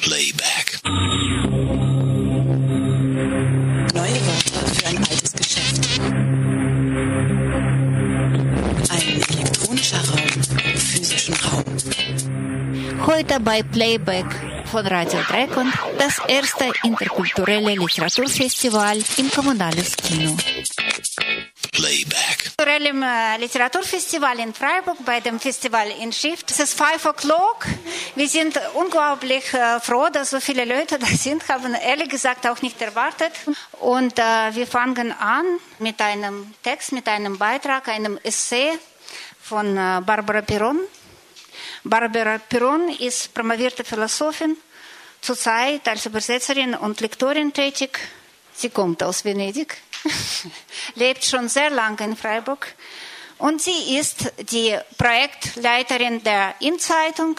Playback. Neue Wörter für ein altes Geschäft. Ein elektronischer Raum im physischen Raum. Heute bei Playback von Radio Dreikon das erste interkulturelle Literaturfestival im Kommunales Kino. Playback. Kulturellem äh, Literaturfestival in Freiburg, bei dem Festival in Shift. Es ist 5 o'clock. Wir sind unglaublich äh, froh, dass so viele Leute da sind, haben ehrlich gesagt auch nicht erwartet. Und äh, wir fangen an mit einem Text, mit einem Beitrag, einem Essay von Barbara Piron. Barbara Piron ist promovierte Philosophin, zurzeit als Übersetzerin und Lektorin tätig. Sie kommt aus Venedig, lebt schon sehr lange in Freiburg und sie ist die Projektleiterin der In-Zeitung.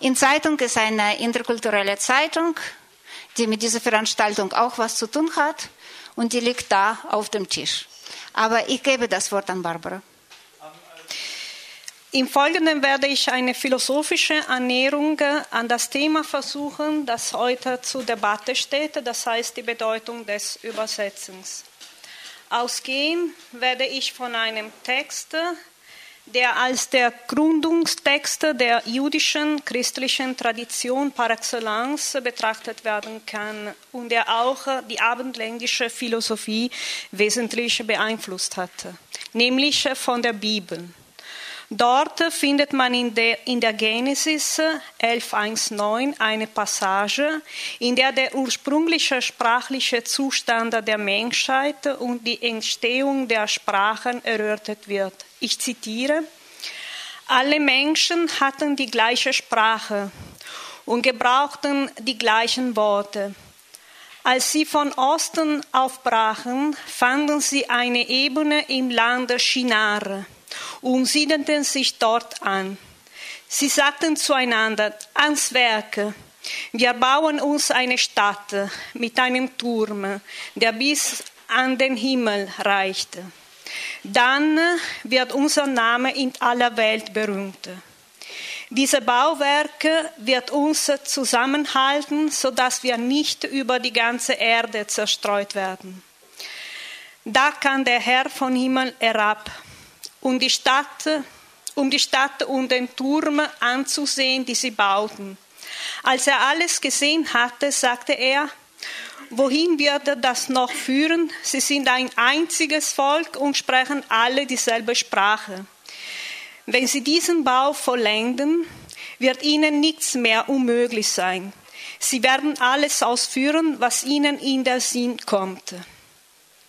In-Zeitung ist eine interkulturelle Zeitung, die mit dieser Veranstaltung auch was zu tun hat und die liegt da auf dem Tisch. Aber ich gebe das Wort an Barbara. Im Folgenden werde ich eine philosophische Annäherung an das Thema versuchen, das heute zur Debatte steht, das heißt die Bedeutung des Übersetzens. Ausgehen werde ich von einem Text, der als der Gründungstext der jüdischen christlichen Tradition par excellence betrachtet werden kann und der auch die abendländische Philosophie wesentlich beeinflusst hatte, nämlich von der Bibel. Dort findet man in der, in der Genesis 11.1.9 eine Passage, in der der ursprüngliche sprachliche Zustand der Menschheit und die Entstehung der Sprachen erörtert wird. Ich zitiere, alle Menschen hatten die gleiche Sprache und gebrauchten die gleichen Worte. Als sie von Osten aufbrachen, fanden sie eine Ebene im Lande Shinar und siedelten sich dort an. Sie sagten zueinander, ans Werk, wir bauen uns eine Stadt mit einem Turm, der bis an den Himmel reicht. Dann wird unser Name in aller Welt berühmt. Diese Bauwerke wird uns zusammenhalten, sodass wir nicht über die ganze Erde zerstreut werden. Da kann der Herr von Himmel herab um die Stadt, um die Stadt und den Turm anzusehen, die sie bauten. Als er alles gesehen hatte, sagte er, wohin wird das noch führen? Sie sind ein einziges Volk und sprechen alle dieselbe Sprache. Wenn sie diesen Bau vollenden, wird ihnen nichts mehr unmöglich sein. Sie werden alles ausführen, was ihnen in den Sinn kommt.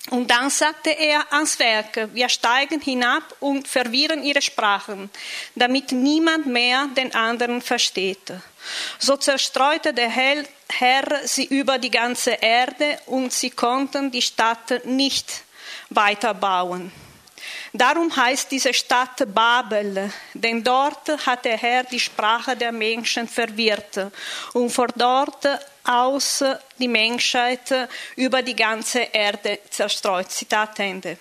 Und dann sagte er ans Werk, wir steigen hinab und verwirren ihre Sprachen, damit niemand mehr den anderen versteht. So zerstreute der Herr sie über die ganze Erde und sie konnten die Stadt nicht weiterbauen. Darum heißt diese Stadt Babel, denn dort hat der Herr die Sprache der Menschen verwirrt und von dort aus die Menschheit über die ganze Erde zerstreut. Zitat Ende.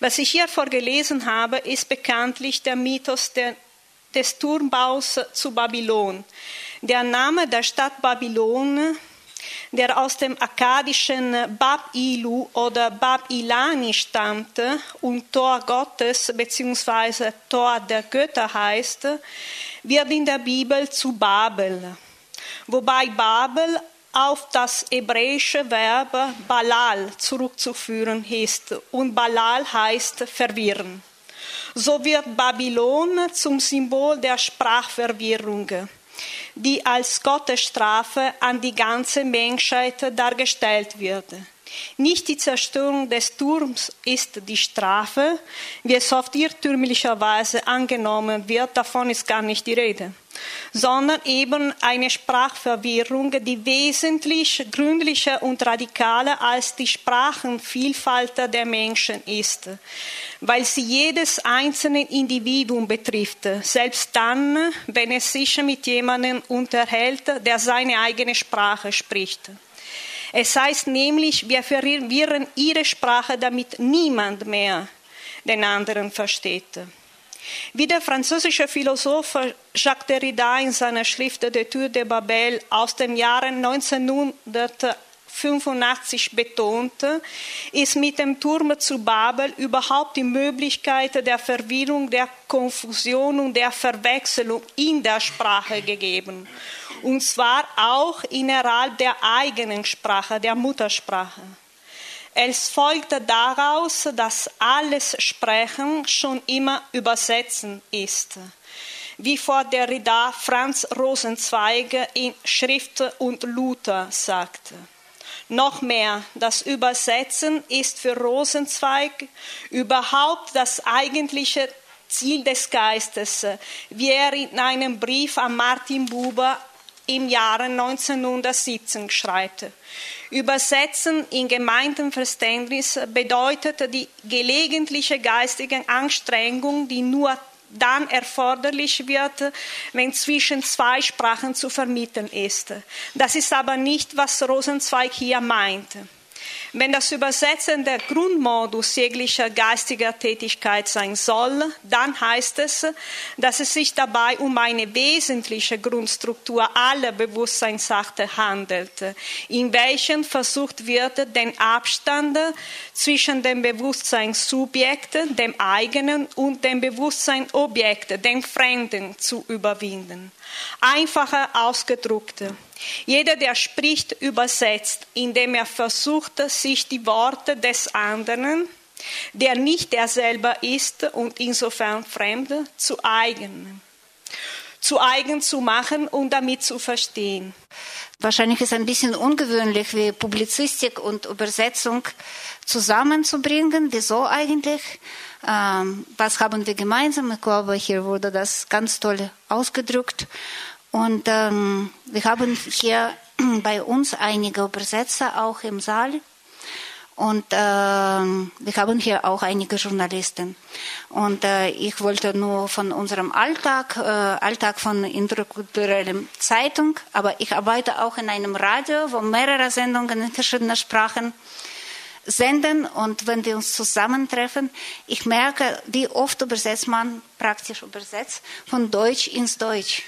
Was ich hier vorgelesen habe, ist bekanntlich der Mythos der, des Turmbaus zu Babylon. Der Name der Stadt Babylon der aus dem akkadischen Bab-Ilu oder Bab-Ilani stammte und Tor Gottes bzw. Tor der Götter heißt, wird in der Bibel zu Babel, wobei Babel auf das hebräische Verb Balal zurückzuführen ist und Balal heißt verwirren. So wird Babylon zum Symbol der Sprachverwirrung die als Gottesstrafe an die ganze Menschheit dargestellt wird. Nicht die Zerstörung des Turms ist die Strafe, wie es oft irrtümlicherweise angenommen wird, davon ist gar nicht die Rede, sondern eben eine Sprachverwirrung, die wesentlich gründlicher und radikaler als die Sprachenvielfalt der Menschen ist, weil sie jedes einzelne Individuum betrifft, selbst dann, wenn es sich mit jemandem unterhält, der seine eigene Sprache spricht. Es heißt nämlich, wir verwirren ihre Sprache, damit niemand mehr den anderen versteht. Wie der französische Philosoph Jacques Derrida in seiner Schrift De Tour de Babel aus dem Jahre 1985 betonte, ist mit dem Turm zu Babel überhaupt die Möglichkeit der Verwirrung, der Konfusion und der Verwechslung in der Sprache gegeben. Und zwar auch innerhalb der eigenen Sprache, der Muttersprache. Es folgte daraus, dass alles Sprechen schon immer Übersetzen ist. Wie vor der Derrida Franz Rosenzweig in Schrift und Luther sagte. Noch mehr, das Übersetzen ist für Rosenzweig überhaupt das eigentliche Ziel des Geistes, wie er in einem Brief an Martin Buber im Jahre 1917 schreibt. Übersetzen in Gemeindenverständnis bedeutet die gelegentliche geistige Anstrengung, die nur dann erforderlich wird, wenn zwischen zwei Sprachen zu vermitteln ist. Das ist aber nicht, was Rosenzweig hier meint. Wenn das Übersetzen der Grundmodus jeglicher geistiger Tätigkeit sein soll, dann heißt es, dass es sich dabei um eine wesentliche Grundstruktur aller Bewusstseinsakte handelt, in welchen versucht wird, den Abstand zwischen dem Bewusstseinssubjekt, dem eigenen, und dem Bewusstseinsobjekt, dem Fremden, zu überwinden. Einfacher ausgedrückt. Jeder, der spricht, übersetzt, indem er versucht, sich die Worte des anderen, der nicht er selber ist und insofern fremd, zu eigen, zu eigen zu machen und damit zu verstehen. Wahrscheinlich ist es ein bisschen ungewöhnlich, wie Publizistik und Übersetzung zusammenzubringen. Wieso eigentlich? Ähm, was haben wir gemeinsam? Ich glaube, hier wurde das ganz toll ausgedrückt. Und ähm, wir haben hier bei uns einige Übersetzer auch im Saal. Und äh, wir haben hier auch einige Journalisten. Und äh, ich wollte nur von unserem Alltag, äh, Alltag von interkulturellen Zeitung, aber ich arbeite auch in einem Radio, wo mehrere Sendungen in verschiedenen Sprachen senden. Und wenn wir uns zusammentreffen, ich merke, wie oft übersetzt man, praktisch übersetzt, von Deutsch ins Deutsch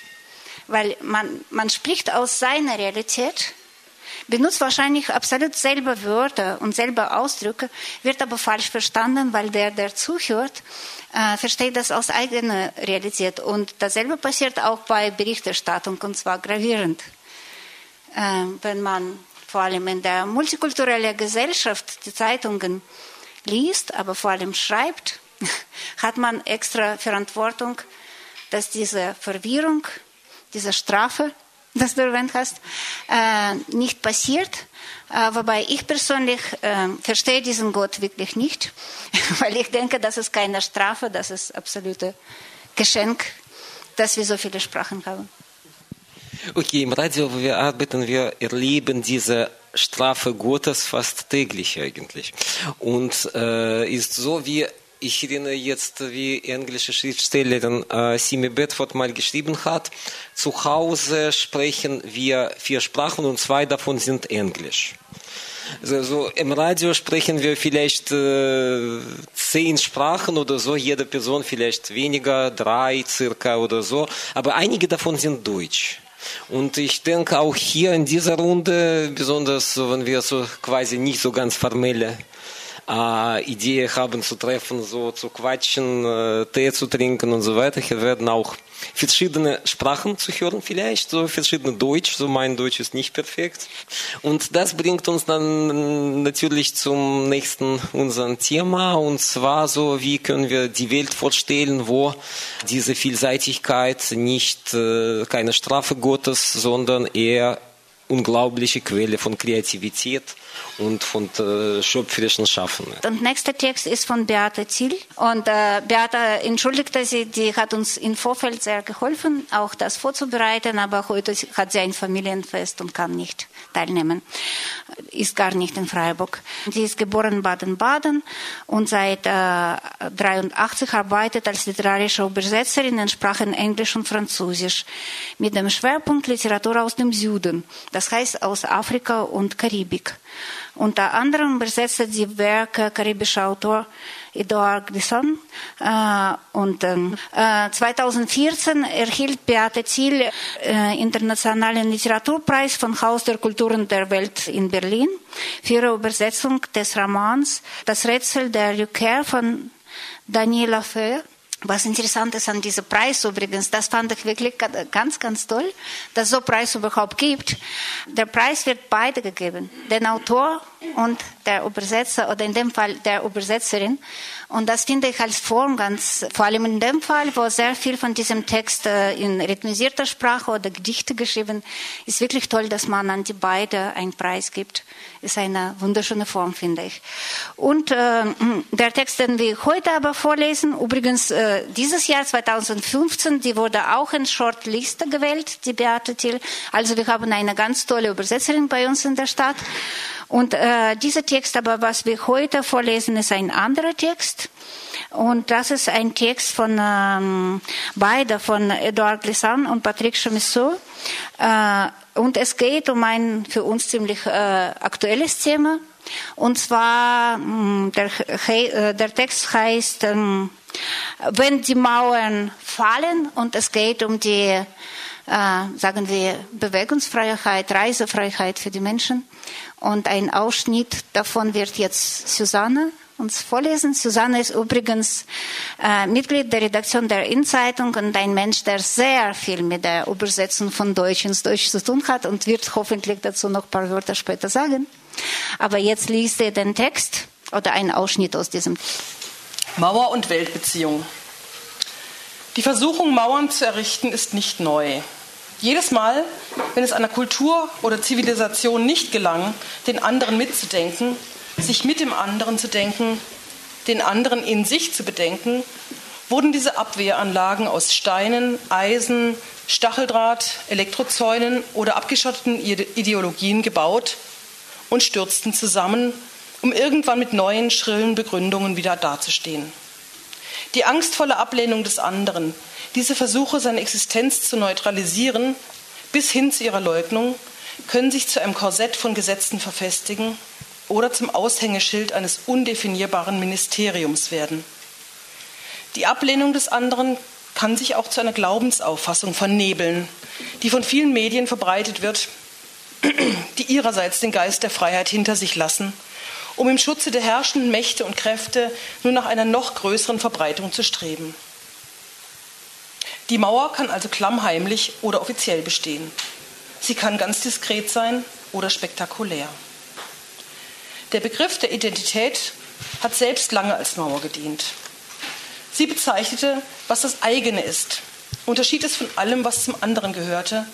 weil man, man spricht aus seiner Realität, benutzt wahrscheinlich absolut selber Wörter und selber Ausdrücke, wird aber falsch verstanden, weil der, der zuhört, äh, versteht das aus eigener Realität. Und dasselbe passiert auch bei Berichterstattung, und zwar gravierend. Äh, wenn man vor allem in der multikulturellen Gesellschaft die Zeitungen liest, aber vor allem schreibt, hat man extra Verantwortung, dass diese Verwirrung diese Strafe, das du erwähnt hast, äh, nicht passiert. Äh, wobei ich persönlich äh, verstehe diesen Gott wirklich nicht, weil ich denke, das ist keine Strafe, das ist absolute Geschenk, dass wir so viele Sprachen haben. Okay, im Radio, wo wir arbeiten, wir erleben diese Strafe Gottes fast täglich eigentlich. Und äh, ist so wie ich erinnere jetzt, wie englische Schriftstellerin äh, Simi Bedford mal geschrieben hat, zu Hause sprechen wir vier Sprachen und zwei davon sind Englisch. Also, so im Radio sprechen wir vielleicht äh, zehn Sprachen oder so, jede Person vielleicht weniger, drei circa oder so, aber einige davon sind Deutsch. Und ich denke auch hier in dieser Runde, besonders wenn wir so quasi nicht so ganz formelle äh, Idee haben zu treffen, so zu quatschen, Tee zu trinken und so weiter. Hier werden auch verschiedene Sprachen zu hören vielleicht, so verschiedene Deutsch, so mein Deutsch ist nicht perfekt. Und das bringt uns dann natürlich zum nächsten unserem Thema und zwar so, wie können wir die Welt vorstellen, wo diese Vielseitigkeit nicht äh, keine Strafe Gottes, sondern eher unglaubliche Quelle von Kreativität und von äh, schöpferischen Schaffen. Und nächster Text ist von Beate Ziel. Und äh, Beate entschuldigte sie, die hat uns im Vorfeld sehr geholfen, auch das vorzubereiten, aber heute hat sie ein Familienfest und kann nicht teilnehmen. Ist gar nicht in Freiburg. Sie ist geboren in Baden-Baden und seit äh, 83 arbeitet als literarische Übersetzerin in Sprachen Englisch und Französisch mit dem Schwerpunkt Literatur aus dem Süden, das heißt aus Afrika und Karibik. Unter anderem übersetzte die Werke karibischer Autor Eduard Glisson. Äh, und äh, 2014 erhielt Beate Thiel äh, Internationalen Literaturpreis von Haus der Kulturen der Welt in Berlin für ihre Übersetzung des Romans Das Rätsel der Rückkehr von Daniela Föhr. Was interessant ist an diesem Preis übrigens, das fand ich wirklich ganz, ganz toll, dass es so Preis überhaupt gibt. Der Preis wird beide gegeben, den Autor und der Übersetzer oder in dem Fall der Übersetzerin. Und das finde ich als Form ganz, vor allem in dem Fall, wo sehr viel von diesem Text äh, in rhythmisierter Sprache oder Gedichte geschrieben ist, wirklich toll, dass man an die beiden einen Preis gibt. Ist eine wunderschöne Form, finde ich. Und äh, der Text, den wir heute aber vorlesen, übrigens äh, dieses Jahr 2015, die wurde auch in Shortliste gewählt, die Beate Thiel. Also wir haben eine ganz tolle Übersetzerin bei uns in der Stadt. Und äh, dieser Text, aber was wir heute vorlesen, ist ein anderer Text. Und das ist ein Text von ähm, beide, von Edouard Glissant und Patrick Chamisseau. Äh, und es geht um ein für uns ziemlich äh, aktuelles Thema. Und zwar, mh, der, äh, der Text heißt, ähm, wenn die Mauern fallen und es geht um die, äh, sagen wir, Bewegungsfreiheit, Reisefreiheit für die Menschen. Und ein Ausschnitt davon wird jetzt Susanne uns vorlesen. Susanne ist übrigens äh, Mitglied der Redaktion der Innenzeitung und ein Mensch, der sehr viel mit der Übersetzung von Deutsch ins Deutsch zu tun hat und wird hoffentlich dazu noch ein paar Wörter später sagen. Aber jetzt liest er den Text oder einen Ausschnitt aus diesem. Mauer und Weltbeziehung. Die Versuchung, Mauern zu errichten, ist nicht neu. Jedes Mal, wenn es einer Kultur oder Zivilisation nicht gelang, den anderen mitzudenken, sich mit dem anderen zu denken, den anderen in sich zu bedenken, wurden diese Abwehranlagen aus Steinen, Eisen, Stacheldraht, Elektrozäunen oder abgeschotteten Ideologien gebaut und stürzten zusammen, um irgendwann mit neuen, schrillen Begründungen wieder dazustehen. Die angstvolle Ablehnung des anderen, diese Versuche, seine Existenz zu neutralisieren, bis hin zu ihrer Leugnung, können sich zu einem Korsett von Gesetzen verfestigen oder zum Aushängeschild eines undefinierbaren Ministeriums werden. Die Ablehnung des anderen kann sich auch zu einer Glaubensauffassung vernebeln, die von vielen Medien verbreitet wird, die ihrerseits den Geist der Freiheit hinter sich lassen, um im Schutze der herrschenden Mächte und Kräfte nur nach einer noch größeren Verbreitung zu streben. Die Mauer kann also klammheimlich oder offiziell bestehen. Sie kann ganz diskret sein oder spektakulär. Der Begriff der Identität hat selbst lange als Mauer gedient. Sie bezeichnete, was das eigene ist, unterschied es von allem, was zum anderen gehörte,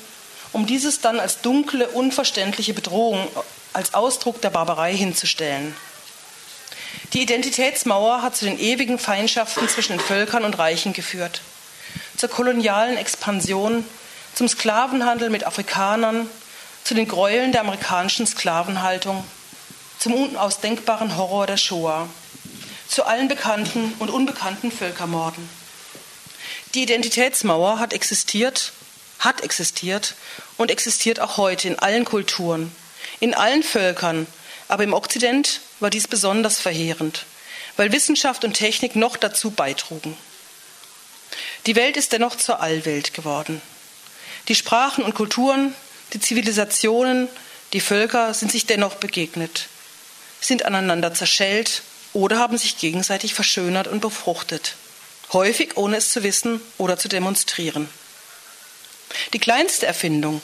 um dieses dann als dunkle, unverständliche Bedrohung, als Ausdruck der Barbarei hinzustellen. Die Identitätsmauer hat zu den ewigen Feindschaften zwischen den Völkern und Reichen geführt zur kolonialen Expansion, zum Sklavenhandel mit Afrikanern, zu den Gräueln der amerikanischen Sklavenhaltung, zum unausdenkbaren Horror der Shoah, zu allen bekannten und unbekannten Völkermorden. Die Identitätsmauer hat existiert, hat existiert und existiert auch heute in allen Kulturen, in allen Völkern, aber im Okzident war dies besonders verheerend, weil Wissenschaft und Technik noch dazu beitrugen. Die Welt ist dennoch zur Allwelt geworden. Die Sprachen und Kulturen, die Zivilisationen, die Völker sind sich dennoch begegnet, sind aneinander zerschellt oder haben sich gegenseitig verschönert und befruchtet, häufig ohne es zu wissen oder zu demonstrieren. Die kleinste Erfindung,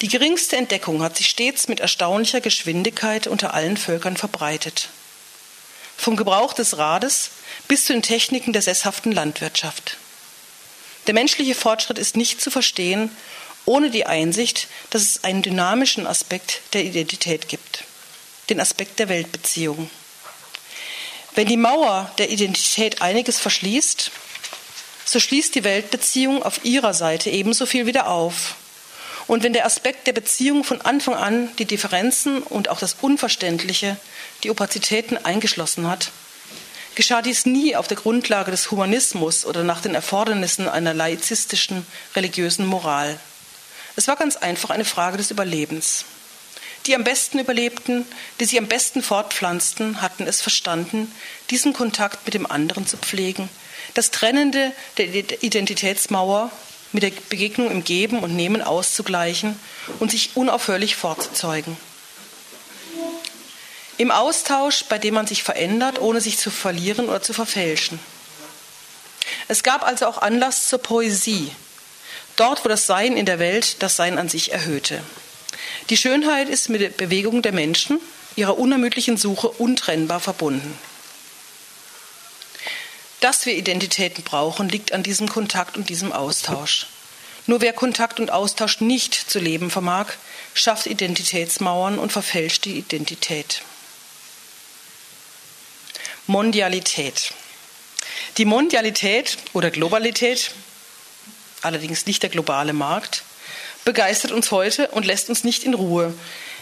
die geringste Entdeckung hat sich stets mit erstaunlicher Geschwindigkeit unter allen Völkern verbreitet. Vom Gebrauch des Rades bis zu den Techniken der sesshaften Landwirtschaft. Der menschliche Fortschritt ist nicht zu verstehen ohne die Einsicht, dass es einen dynamischen Aspekt der Identität gibt, den Aspekt der Weltbeziehung. Wenn die Mauer der Identität einiges verschließt, so schließt die Weltbeziehung auf ihrer Seite ebenso viel wieder auf. Und wenn der Aspekt der Beziehung von Anfang an die Differenzen und auch das Unverständliche, die Opazitäten eingeschlossen hat, geschah dies nie auf der Grundlage des Humanismus oder nach den Erfordernissen einer laizistischen religiösen Moral. Es war ganz einfach eine Frage des Überlebens. Die am besten überlebten, die sich am besten fortpflanzten, hatten es verstanden, diesen Kontakt mit dem anderen zu pflegen, das Trennende der Identitätsmauer mit der Begegnung im Geben und Nehmen auszugleichen und sich unaufhörlich fortzuzeugen. Im Austausch, bei dem man sich verändert, ohne sich zu verlieren oder zu verfälschen. Es gab also auch Anlass zur Poesie, dort wo das Sein in der Welt das Sein an sich erhöhte. Die Schönheit ist mit der Bewegung der Menschen, ihrer unermüdlichen Suche untrennbar verbunden. Dass wir Identitäten brauchen, liegt an diesem Kontakt und diesem Austausch. Nur wer Kontakt und Austausch nicht zu leben vermag, schafft Identitätsmauern und verfälscht die Identität. Mondialität. Die Mondialität oder Globalität, allerdings nicht der globale Markt, begeistert uns heute und lässt uns nicht in Ruhe.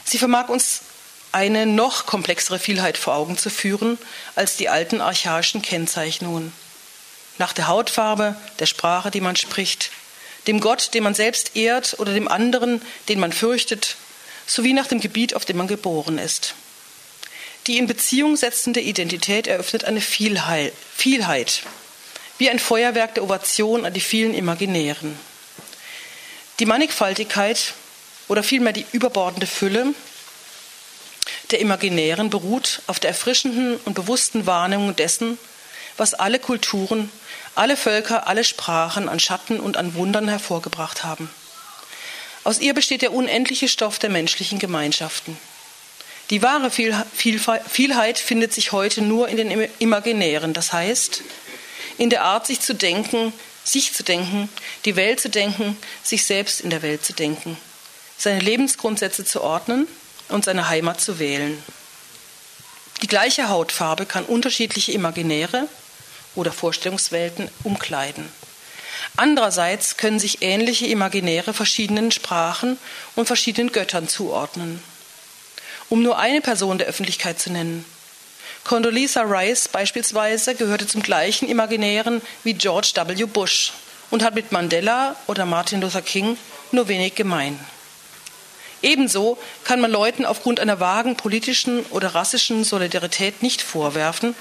Sie vermag uns eine noch komplexere Vielheit vor Augen zu führen als die alten archaischen Kennzeichnungen. Nach der Hautfarbe, der Sprache, die man spricht, dem Gott, den man selbst ehrt oder dem anderen, den man fürchtet, sowie nach dem Gebiet, auf dem man geboren ist. Die in Beziehung setzende Identität eröffnet eine Vielheit, Vielheit wie ein Feuerwerk der Ovation an die vielen Imaginären. Die Mannigfaltigkeit oder vielmehr die überbordende Fülle der Imaginären beruht auf der erfrischenden und bewussten Wahrnehmung dessen, was alle Kulturen, alle Völker, alle Sprachen an Schatten und an Wundern hervorgebracht haben. Aus ihr besteht der unendliche Stoff der menschlichen Gemeinschaften. Die wahre Vielheit findet sich heute nur in den Imaginären, das heißt in der Art, sich zu denken, sich zu denken, die Welt zu denken, sich selbst in der Welt zu denken, seine Lebensgrundsätze zu ordnen und seine Heimat zu wählen. Die gleiche Hautfarbe kann unterschiedliche Imaginäre oder Vorstellungswelten umkleiden. Andererseits können sich ähnliche Imaginäre verschiedenen Sprachen und verschiedenen Göttern zuordnen. Um nur eine Person der Öffentlichkeit zu nennen, Condoleezza Rice beispielsweise gehörte zum gleichen Imaginären wie George W. Bush und hat mit Mandela oder Martin Luther King nur wenig gemein. Ebenso kann man Leuten aufgrund einer vagen politischen oder rassischen Solidarität nicht vorwerfen,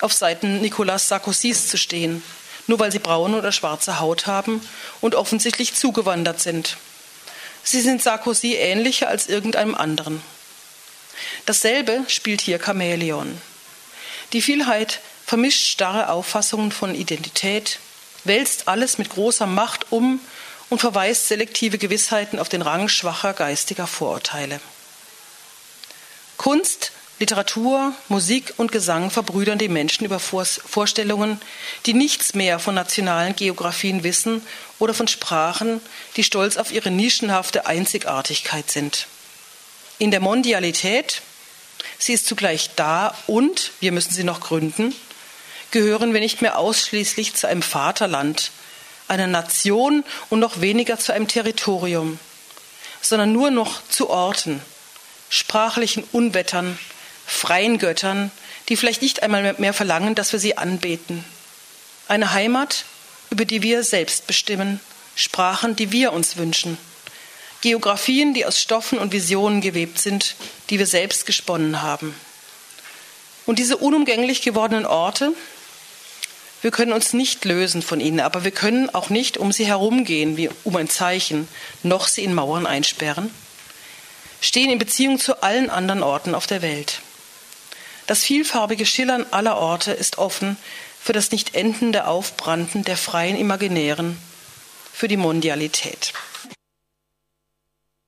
auf Seiten Nicolas Sarkozys zu stehen, nur weil sie braune oder schwarze Haut haben und offensichtlich zugewandert sind. Sie sind Sarkozy ähnlicher als irgendeinem anderen. Dasselbe spielt hier Chamäleon. Die Vielheit vermischt starre Auffassungen von Identität, wälzt alles mit großer Macht um und verweist selektive Gewissheiten auf den Rang schwacher geistiger Vorurteile. Kunst, Literatur, Musik und Gesang verbrüdern die Menschen über Vorstellungen, die nichts mehr von nationalen Geografien wissen oder von Sprachen, die stolz auf ihre nischenhafte Einzigartigkeit sind. In der Mondialität Sie ist zugleich da und, wir müssen sie noch gründen, gehören wir nicht mehr ausschließlich zu einem Vaterland, einer Nation und noch weniger zu einem Territorium, sondern nur noch zu Orten, sprachlichen Unwettern, freien Göttern, die vielleicht nicht einmal mehr verlangen, dass wir sie anbeten. Eine Heimat, über die wir selbst bestimmen, Sprachen, die wir uns wünschen. Geografien, die aus Stoffen und Visionen gewebt sind, die wir selbst gesponnen haben. Und diese unumgänglich gewordenen Orte, wir können uns nicht lösen von ihnen, aber wir können auch nicht um sie herumgehen wie um ein Zeichen, noch sie in Mauern einsperren, stehen in Beziehung zu allen anderen Orten auf der Welt. Das vielfarbige Schillern aller Orte ist offen für das nicht endende Aufbranden der freien Imaginären, für die Mondialität.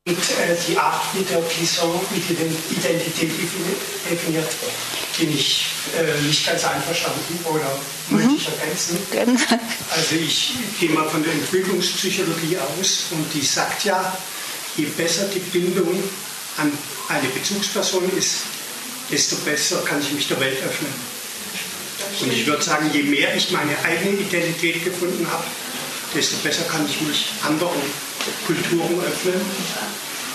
Und äh, die Art, mit der Clisson Identität definiert, bin ich äh, nicht ganz einverstanden oder möchte ich ergänzen. Mhm. Also ich gehe mal von der Entwicklungspsychologie aus und die sagt ja, je besser die Bindung an eine Bezugsperson ist, desto besser kann ich mich der Welt öffnen. Und ich würde sagen, je mehr ich meine eigene Identität gefunden habe, desto besser kann ich mich anderen Kulturen öffnen.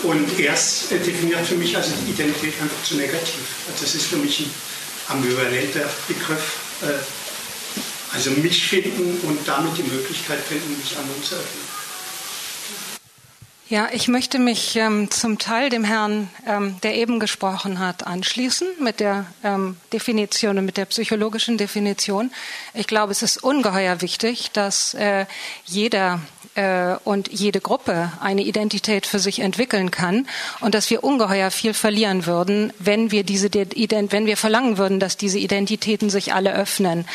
Und erst definiert für mich also die Identität einfach zu negativ. Also das ist für mich ein ambivalenter Begriff. Äh, also mich finden und damit die Möglichkeit finden, mich anderen zu öffnen. Ja, ich möchte mich ähm, zum Teil dem Herrn, ähm, der eben gesprochen hat, anschließen mit der ähm, Definition und mit der psychologischen Definition. Ich glaube, es ist ungeheuer wichtig, dass äh, jeder äh, und jede Gruppe eine Identität für sich entwickeln kann und dass wir ungeheuer viel verlieren würden, wenn wir diese, wenn wir verlangen würden, dass diese Identitäten sich alle öffnen,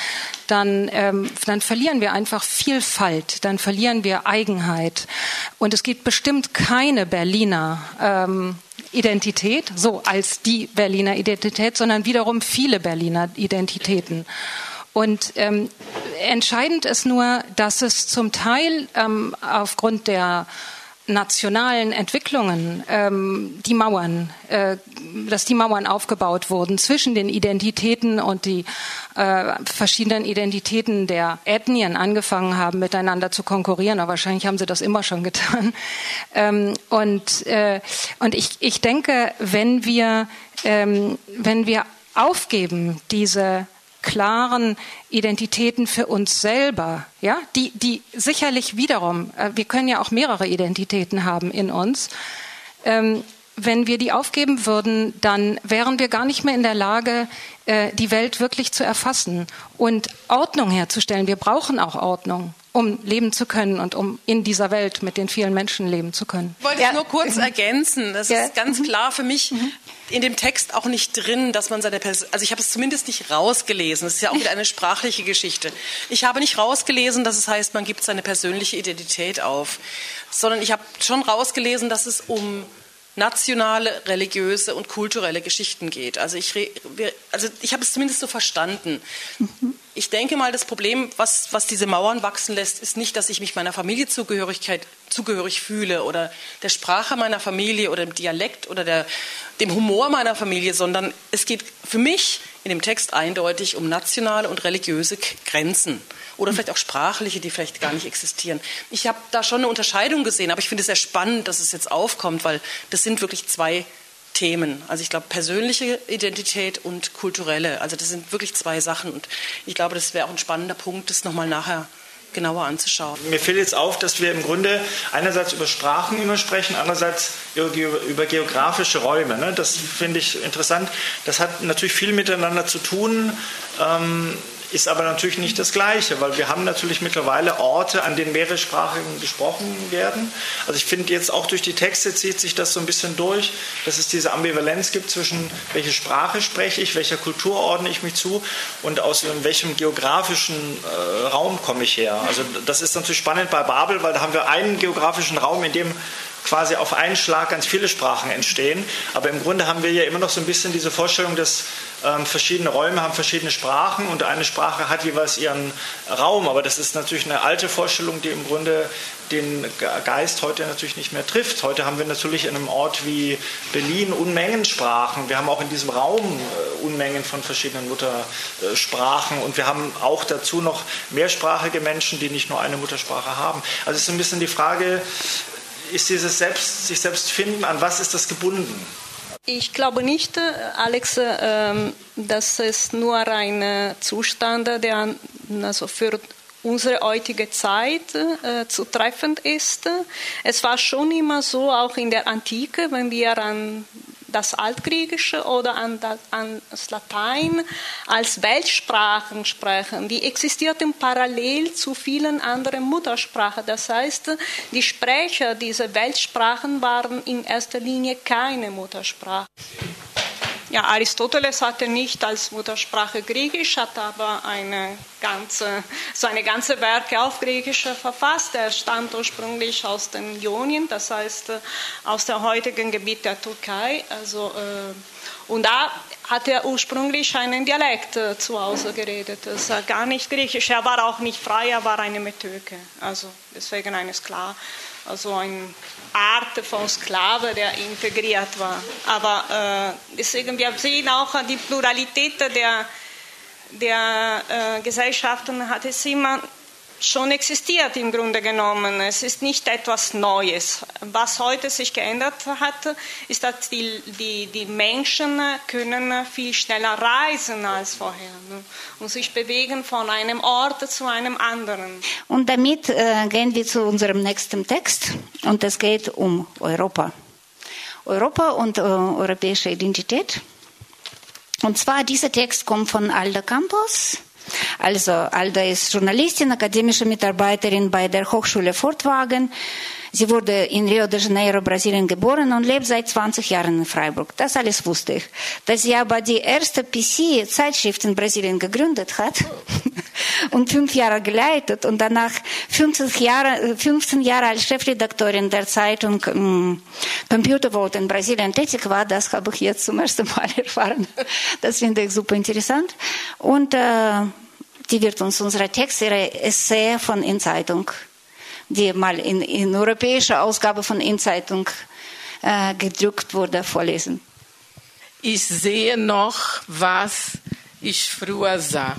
dann, ähm, dann verlieren wir einfach Vielfalt, dann verlieren wir Eigenheit und es gibt bestimmt keine Berliner ähm, Identität, so als die Berliner Identität, sondern wiederum viele Berliner Identitäten. Und ähm, entscheidend ist nur, dass es zum Teil ähm, aufgrund der nationalen Entwicklungen ähm, die Mauern, äh, dass die Mauern aufgebaut wurden zwischen den Identitäten und die äh, verschiedenen Identitäten der Ethnien angefangen haben, miteinander zu konkurrieren. Aber wahrscheinlich haben sie das immer schon getan. Ähm, und äh, und ich, ich denke, wenn wir, ähm, wenn wir aufgeben, diese klaren Identitäten für uns selber, ja, die, die sicherlich wiederum, äh, wir können ja auch mehrere Identitäten haben in uns. Ähm, wenn wir die aufgeben würden, dann wären wir gar nicht mehr in der Lage, äh, die Welt wirklich zu erfassen und Ordnung herzustellen. Wir brauchen auch Ordnung um leben zu können und um in dieser Welt mit den vielen Menschen leben zu können. Ich wollte ja. nur kurz ergänzen. Das ja. ist ganz klar für mich mhm. in dem Text auch nicht drin, dass man seine Person, also ich habe es zumindest nicht rausgelesen. Das ist ja auch wieder eine sprachliche Geschichte. Ich habe nicht rausgelesen, dass es heißt, man gibt seine persönliche Identität auf, sondern ich habe schon rausgelesen, dass es um nationale, religiöse und kulturelle Geschichten geht. Also ich, also ich habe es zumindest so verstanden. Ich denke mal, das Problem, was, was diese Mauern wachsen lässt, ist nicht, dass ich mich meiner Familienzugehörigkeit zugehörig fühle oder der Sprache meiner Familie oder dem Dialekt oder der, dem Humor meiner Familie, sondern es geht für mich in dem Text eindeutig um nationale und religiöse Grenzen oder vielleicht auch sprachliche, die vielleicht gar nicht existieren. Ich habe da schon eine Unterscheidung gesehen, aber ich finde es sehr spannend, dass es jetzt aufkommt, weil das sind wirklich zwei Themen. Also ich glaube persönliche Identität und kulturelle. Also das sind wirklich zwei Sachen und ich glaube, das wäre auch ein spannender Punkt, das nochmal nachher genauer anzuschauen. Mir fällt jetzt auf, dass wir im Grunde einerseits über Sprachen immer sprechen, andererseits über geografische Räume. Ne? Das finde ich interessant. Das hat natürlich viel miteinander zu tun. Ähm, ist aber natürlich nicht das Gleiche, weil wir haben natürlich mittlerweile Orte, an denen mehrere Sprachen gesprochen werden. Also ich finde jetzt auch durch die Texte zieht sich das so ein bisschen durch, dass es diese Ambivalenz gibt zwischen welche Sprache spreche ich, welcher Kultur ordne ich mich zu und aus welchem geografischen äh, Raum komme ich her. Also das ist natürlich spannend bei Babel, weil da haben wir einen geografischen Raum, in dem quasi auf einen Schlag ganz viele Sprachen entstehen. Aber im Grunde haben wir ja immer noch so ein bisschen diese Vorstellung, dass ähm, verschiedene Räume haben verschiedene Sprachen und eine Sprache hat jeweils ihren Raum. Aber das ist natürlich eine alte Vorstellung, die im Grunde den Geist heute natürlich nicht mehr trifft. Heute haben wir natürlich in einem Ort wie Berlin Unmengen Sprachen. Wir haben auch in diesem Raum äh, Unmengen von verschiedenen Muttersprachen und wir haben auch dazu noch mehrsprachige Menschen, die nicht nur eine Muttersprache haben. Also es ist ein bisschen die Frage, ist dieses selbst, sich selbst finden, an was ist das gebunden? Ich glaube nicht, äh, Alex, ähm, dass es nur ein Zustand, der also für unsere heutige Zeit äh, zu treffend ist. Es war schon immer so, auch in der Antike, wenn wir an das Altgriechische oder an das, an das Latein als Weltsprachen sprechen. Die existierten parallel zu vielen anderen Muttersprachen. Das heißt, die Sprecher dieser Weltsprachen waren in erster Linie keine Muttersprache. Ja, Aristoteles hatte nicht als Muttersprache Griechisch, hat aber eine ganze, seine ganze Werke auf Griechisch verfasst. Er stammt ursprünglich aus den Ionien, das heißt äh, aus dem heutigen Gebiet der Türkei. Also, äh, und da hat er ursprünglich einen Dialekt äh, zu Hause geredet. Das ist gar nicht Griechisch. Er war auch nicht frei, er war eine Metöke. Also deswegen eine Sklavin also eine Art von Sklave, der integriert war. Aber äh, deswegen, wir sehen auch die Pluralität der, der äh, Gesellschaften hat es immer schon existiert im Grunde genommen. Es ist nicht etwas Neues. Was heute sich geändert hat, ist, dass die, die, die Menschen können viel schneller reisen als vorher ne? und sich bewegen von einem Ort zu einem anderen. Und damit äh, gehen wir zu unserem nächsten Text und es geht um Europa. Europa und äh, europäische Identität. Und zwar dieser Text kommt von Alda Campos also Alda ist Journalistin, akademische Mitarbeiterin bei der Hochschule Fortwagen. Sie wurde in Rio de Janeiro, Brasilien geboren und lebt seit 20 Jahren in Freiburg. Das alles wusste ich. Dass sie aber die erste PC-Zeitschrift in Brasilien gegründet hat und fünf Jahre geleitet und danach 15 Jahre, 15 Jahre als Chefredakteurin der Zeitung ähm, Computer World in Brasilien tätig war, das habe ich jetzt zum ersten Mal erfahren. Das finde ich super interessant. Und äh, die wird uns unsere Texte, ihre Essay von In Zeitung die mal in, in europäischer Ausgabe von In-Zeitung äh, gedruckt wurde, vorlesen. Ich sehe noch, was ich früher sah.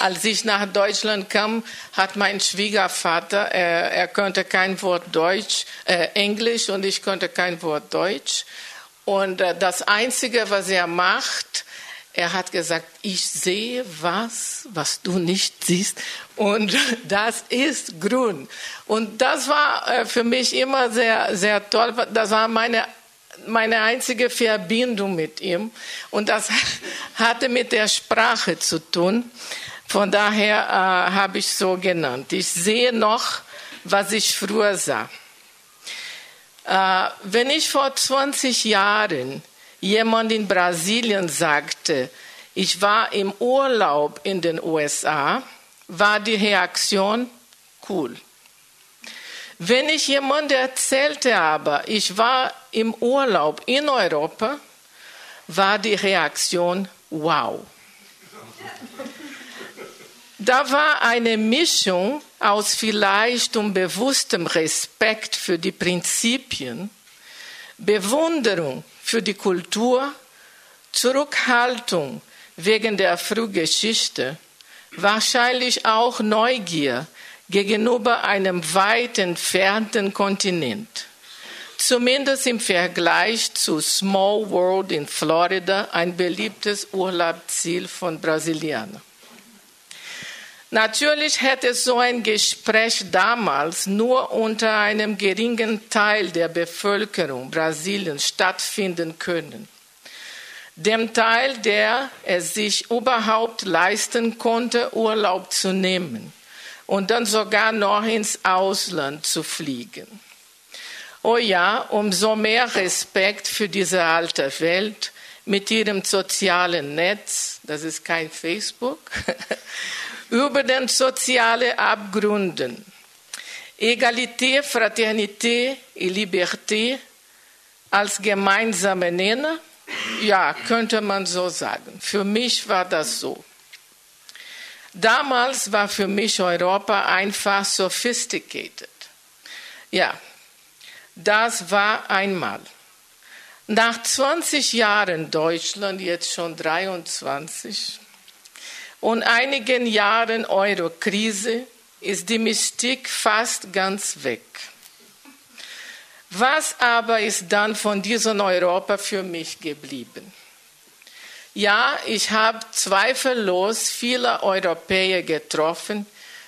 Als ich nach Deutschland kam, hat mein Schwiegervater, er, er konnte kein Wort Deutsch, äh, Englisch und ich konnte kein Wort Deutsch. Und äh, das Einzige, was er macht, er hat gesagt, ich sehe was, was du nicht siehst. Und das ist grün. Und das war äh, für mich immer sehr, sehr toll. Das war meine, meine einzige Verbindung mit ihm. Und das hatte mit der Sprache zu tun. Von daher äh, habe ich so genannt. Ich sehe noch, was ich früher sah. Äh, wenn ich vor 20 Jahren jemand in Brasilien sagte, ich war im Urlaub in den USA, war die Reaktion cool. Wenn ich jemandem erzählte aber, ich war im Urlaub in Europa, war die Reaktion wow. Da war eine Mischung aus vielleicht unbewusstem Respekt für die Prinzipien, Bewunderung für die Kultur, Zurückhaltung wegen der Frühgeschichte, wahrscheinlich auch Neugier gegenüber einem weit entfernten Kontinent. Zumindest im Vergleich zu Small World in Florida, ein beliebtes Urlaubsziel von Brasilianern. Natürlich hätte so ein Gespräch damals nur unter einem geringen Teil der Bevölkerung Brasiliens stattfinden können. Dem Teil, der es sich überhaupt leisten konnte, Urlaub zu nehmen und dann sogar noch ins Ausland zu fliegen. Oh ja, umso mehr Respekt für diese alte Welt mit ihrem sozialen Netz, das ist kein Facebook, über den sozialen Abgründen. Egalité, Fraternité et Liberté als gemeinsame Nenner? Ja, könnte man so sagen. Für mich war das so. Damals war für mich Europa einfach sophisticated. Ja, das war einmal. Nach 20 Jahren Deutschland, jetzt schon 23, und einigen Jahren Euro-Krise ist die Mystik fast ganz weg. Was aber ist dann von diesem Europa für mich geblieben? Ja, ich habe zweifellos viele Europäer getroffen,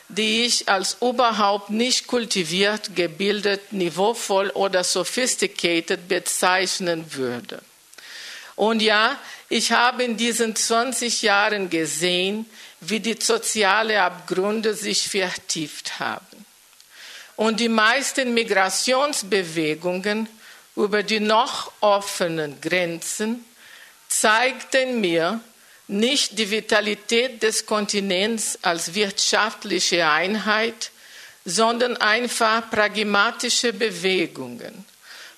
die ich als überhaupt nicht kultiviert, gebildet, niveauvoll oder sophisticated bezeichnen würde. Und ja, ich habe in diesen 20 Jahren gesehen, wie die sozialen Abgründe sich vertieft haben. Und die meisten Migrationsbewegungen über die noch offenen Grenzen zeigten mir nicht die Vitalität des Kontinents als wirtschaftliche Einheit, sondern einfach pragmatische Bewegungen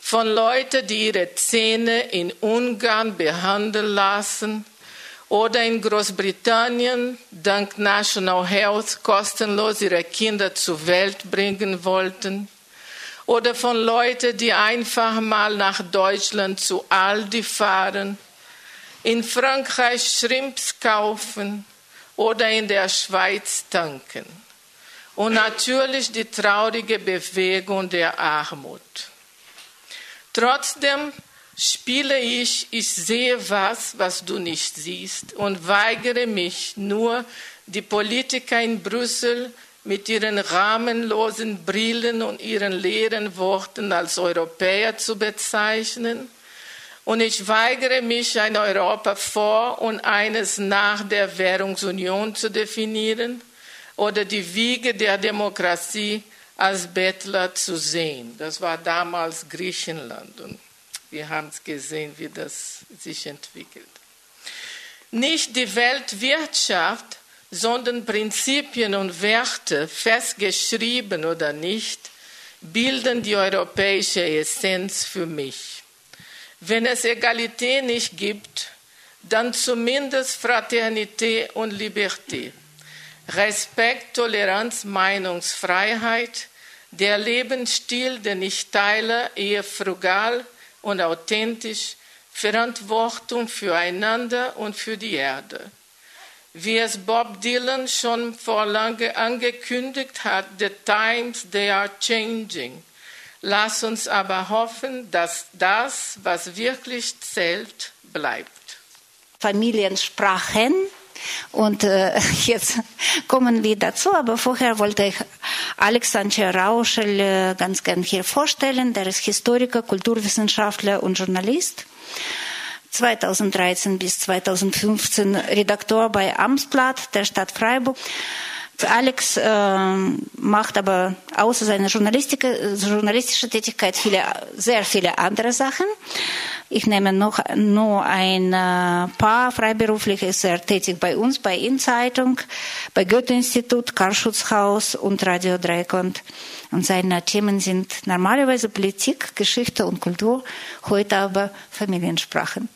von Leuten, die ihre Zähne in Ungarn behandeln lassen oder in Großbritannien dank National Health kostenlos ihre Kinder zur Welt bringen wollten oder von Leuten, die einfach mal nach Deutschland zu Aldi fahren, in Frankreich Shrimps kaufen oder in der Schweiz tanken. und natürlich die traurige Bewegung der Armut. Trotzdem spiele ich, ich sehe was, was du nicht siehst und weigere mich nur, die Politiker in Brüssel mit ihren rahmenlosen Brillen und ihren leeren Worten als Europäer zu bezeichnen. Und ich weigere mich, ein Europa vor und eines nach der Währungsunion zu definieren oder die Wiege der Demokratie als Bettler zu sehen. Das war damals Griechenland und wir haben es gesehen, wie das sich entwickelt. Nicht die Weltwirtschaft, sondern Prinzipien und Werte, festgeschrieben oder nicht, bilden die europäische Essenz für mich. Wenn es Egalität nicht gibt, dann zumindest Fraternität und Liberté. Respekt, Toleranz, Meinungsfreiheit, der Lebensstil, den ich teile, eher frugal und authentisch, Verantwortung füreinander und für die Erde. Wie es Bob Dylan schon vor lange angekündigt hat, the times they are changing. Lass uns aber hoffen, dass das, was wirklich zählt, bleibt. Familiensprachen und äh, jetzt kommen wir dazu, aber vorher wollte ich Alexander Rauschel äh, ganz gern hier vorstellen. Der ist Historiker, Kulturwissenschaftler und Journalist. 2013 bis 2015 Redakteur bei Amtsblatt der Stadt Freiburg. Alex äh, macht aber außer seiner journalistischen Tätigkeit viele, sehr viele andere Sachen. Ich nehme noch nur ein äh, paar. Freiberuflich ist er tätig bei uns, bei In-Zeitung, bei Goethe-Institut, Karlschutzhaus und Radio Dreikland. Und seine Themen sind normalerweise Politik, Geschichte und Kultur, heute aber Familiensprachen.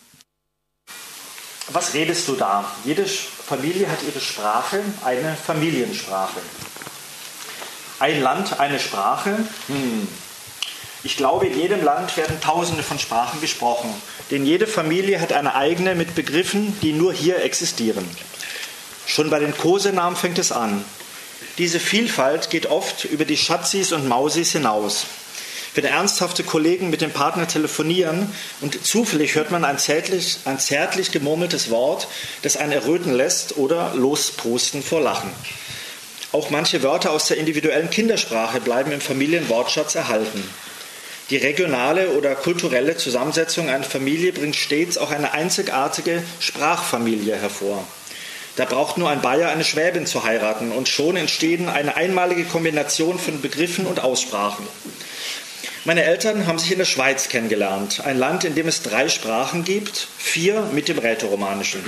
Was redest du da? Jede Familie hat ihre Sprache, eine Familiensprache. Ein Land, eine Sprache. Hm. Ich glaube, in jedem Land werden Tausende von Sprachen gesprochen, denn jede Familie hat eine eigene mit Begriffen, die nur hier existieren. Schon bei den Kosenamen fängt es an. Diese Vielfalt geht oft über die Schatzis und Mausis hinaus. Wenn ernsthafte Kollegen mit dem Partner telefonieren und zufällig hört man ein zärtlich, ein zärtlich gemurmeltes Wort, das einen erröten lässt oder losprosten vor Lachen. Auch manche Wörter aus der individuellen Kindersprache bleiben im Familienwortschatz erhalten. Die regionale oder kulturelle Zusammensetzung einer Familie bringt stets auch eine einzigartige Sprachfamilie hervor. Da braucht nur ein Bayer eine Schwäbin zu heiraten und schon entstehen eine einmalige Kombination von Begriffen und Aussprachen. Meine Eltern haben sich in der Schweiz kennengelernt, ein Land, in dem es drei Sprachen gibt, vier mit dem Rätoromanischen.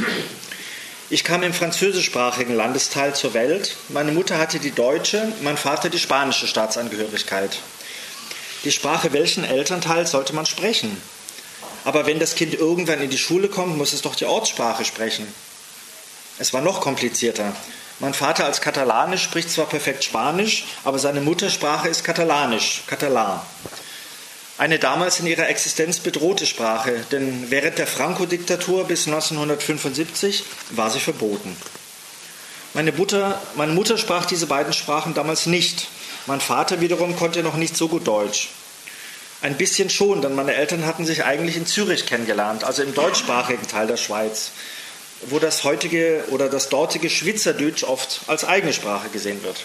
Ich kam im französischsprachigen Landesteil zur Welt. Meine Mutter hatte die deutsche, mein Vater die spanische Staatsangehörigkeit. Die Sprache welchen Elternteils sollte man sprechen? Aber wenn das Kind irgendwann in die Schule kommt, muss es doch die Ortssprache sprechen. Es war noch komplizierter. Mein Vater als Katalanisch spricht zwar perfekt Spanisch, aber seine Muttersprache ist Katalanisch, Katalan. Eine damals in ihrer Existenz bedrohte Sprache, denn während der Franco-Diktatur bis 1975 war sie verboten. Meine Mutter, meine Mutter sprach diese beiden Sprachen damals nicht. Mein Vater wiederum konnte noch nicht so gut Deutsch. Ein bisschen schon, denn meine Eltern hatten sich eigentlich in Zürich kennengelernt, also im deutschsprachigen Teil der Schweiz, wo das heutige oder das dortige Schwitzerdeutsch oft als eigene Sprache gesehen wird.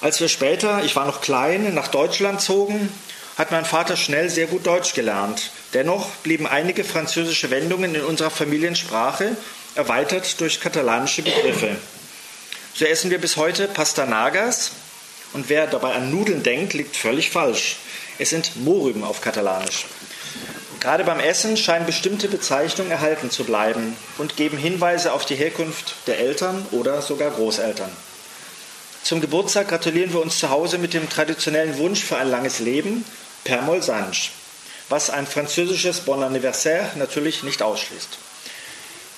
Als wir später, ich war noch klein, nach Deutschland zogen, hat mein Vater schnell sehr gut Deutsch gelernt. Dennoch blieben einige französische Wendungen in unserer Familiensprache, erweitert durch katalanische Begriffe. So essen wir bis heute Pastanagas, und wer dabei an Nudeln denkt, liegt völlig falsch. Es sind Mohrrüben auf Katalanisch. Gerade beim Essen scheinen bestimmte Bezeichnungen erhalten zu bleiben und geben Hinweise auf die Herkunft der Eltern oder sogar Großeltern. Zum Geburtstag gratulieren wir uns zu Hause mit dem traditionellen Wunsch für ein langes Leben, per Molsange, was ein französisches Bon Anniversaire natürlich nicht ausschließt.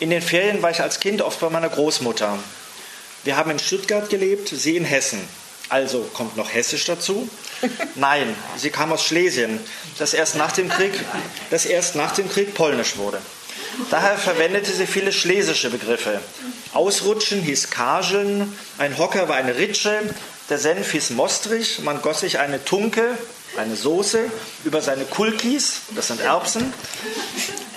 In den Ferien war ich als Kind oft bei meiner Großmutter. Wir haben in Stuttgart gelebt, sie in Hessen. Also kommt noch Hessisch dazu? Nein, sie kam aus Schlesien, das erst nach dem Krieg, das erst nach dem Krieg polnisch wurde. Daher verwendete sie viele schlesische Begriffe. Ausrutschen hieß Kageln, ein Hocker war eine Ritsche, der Senf hieß Mostrich, man goss sich eine Tunke, eine Soße, über seine Kulkis, das sind Erbsen,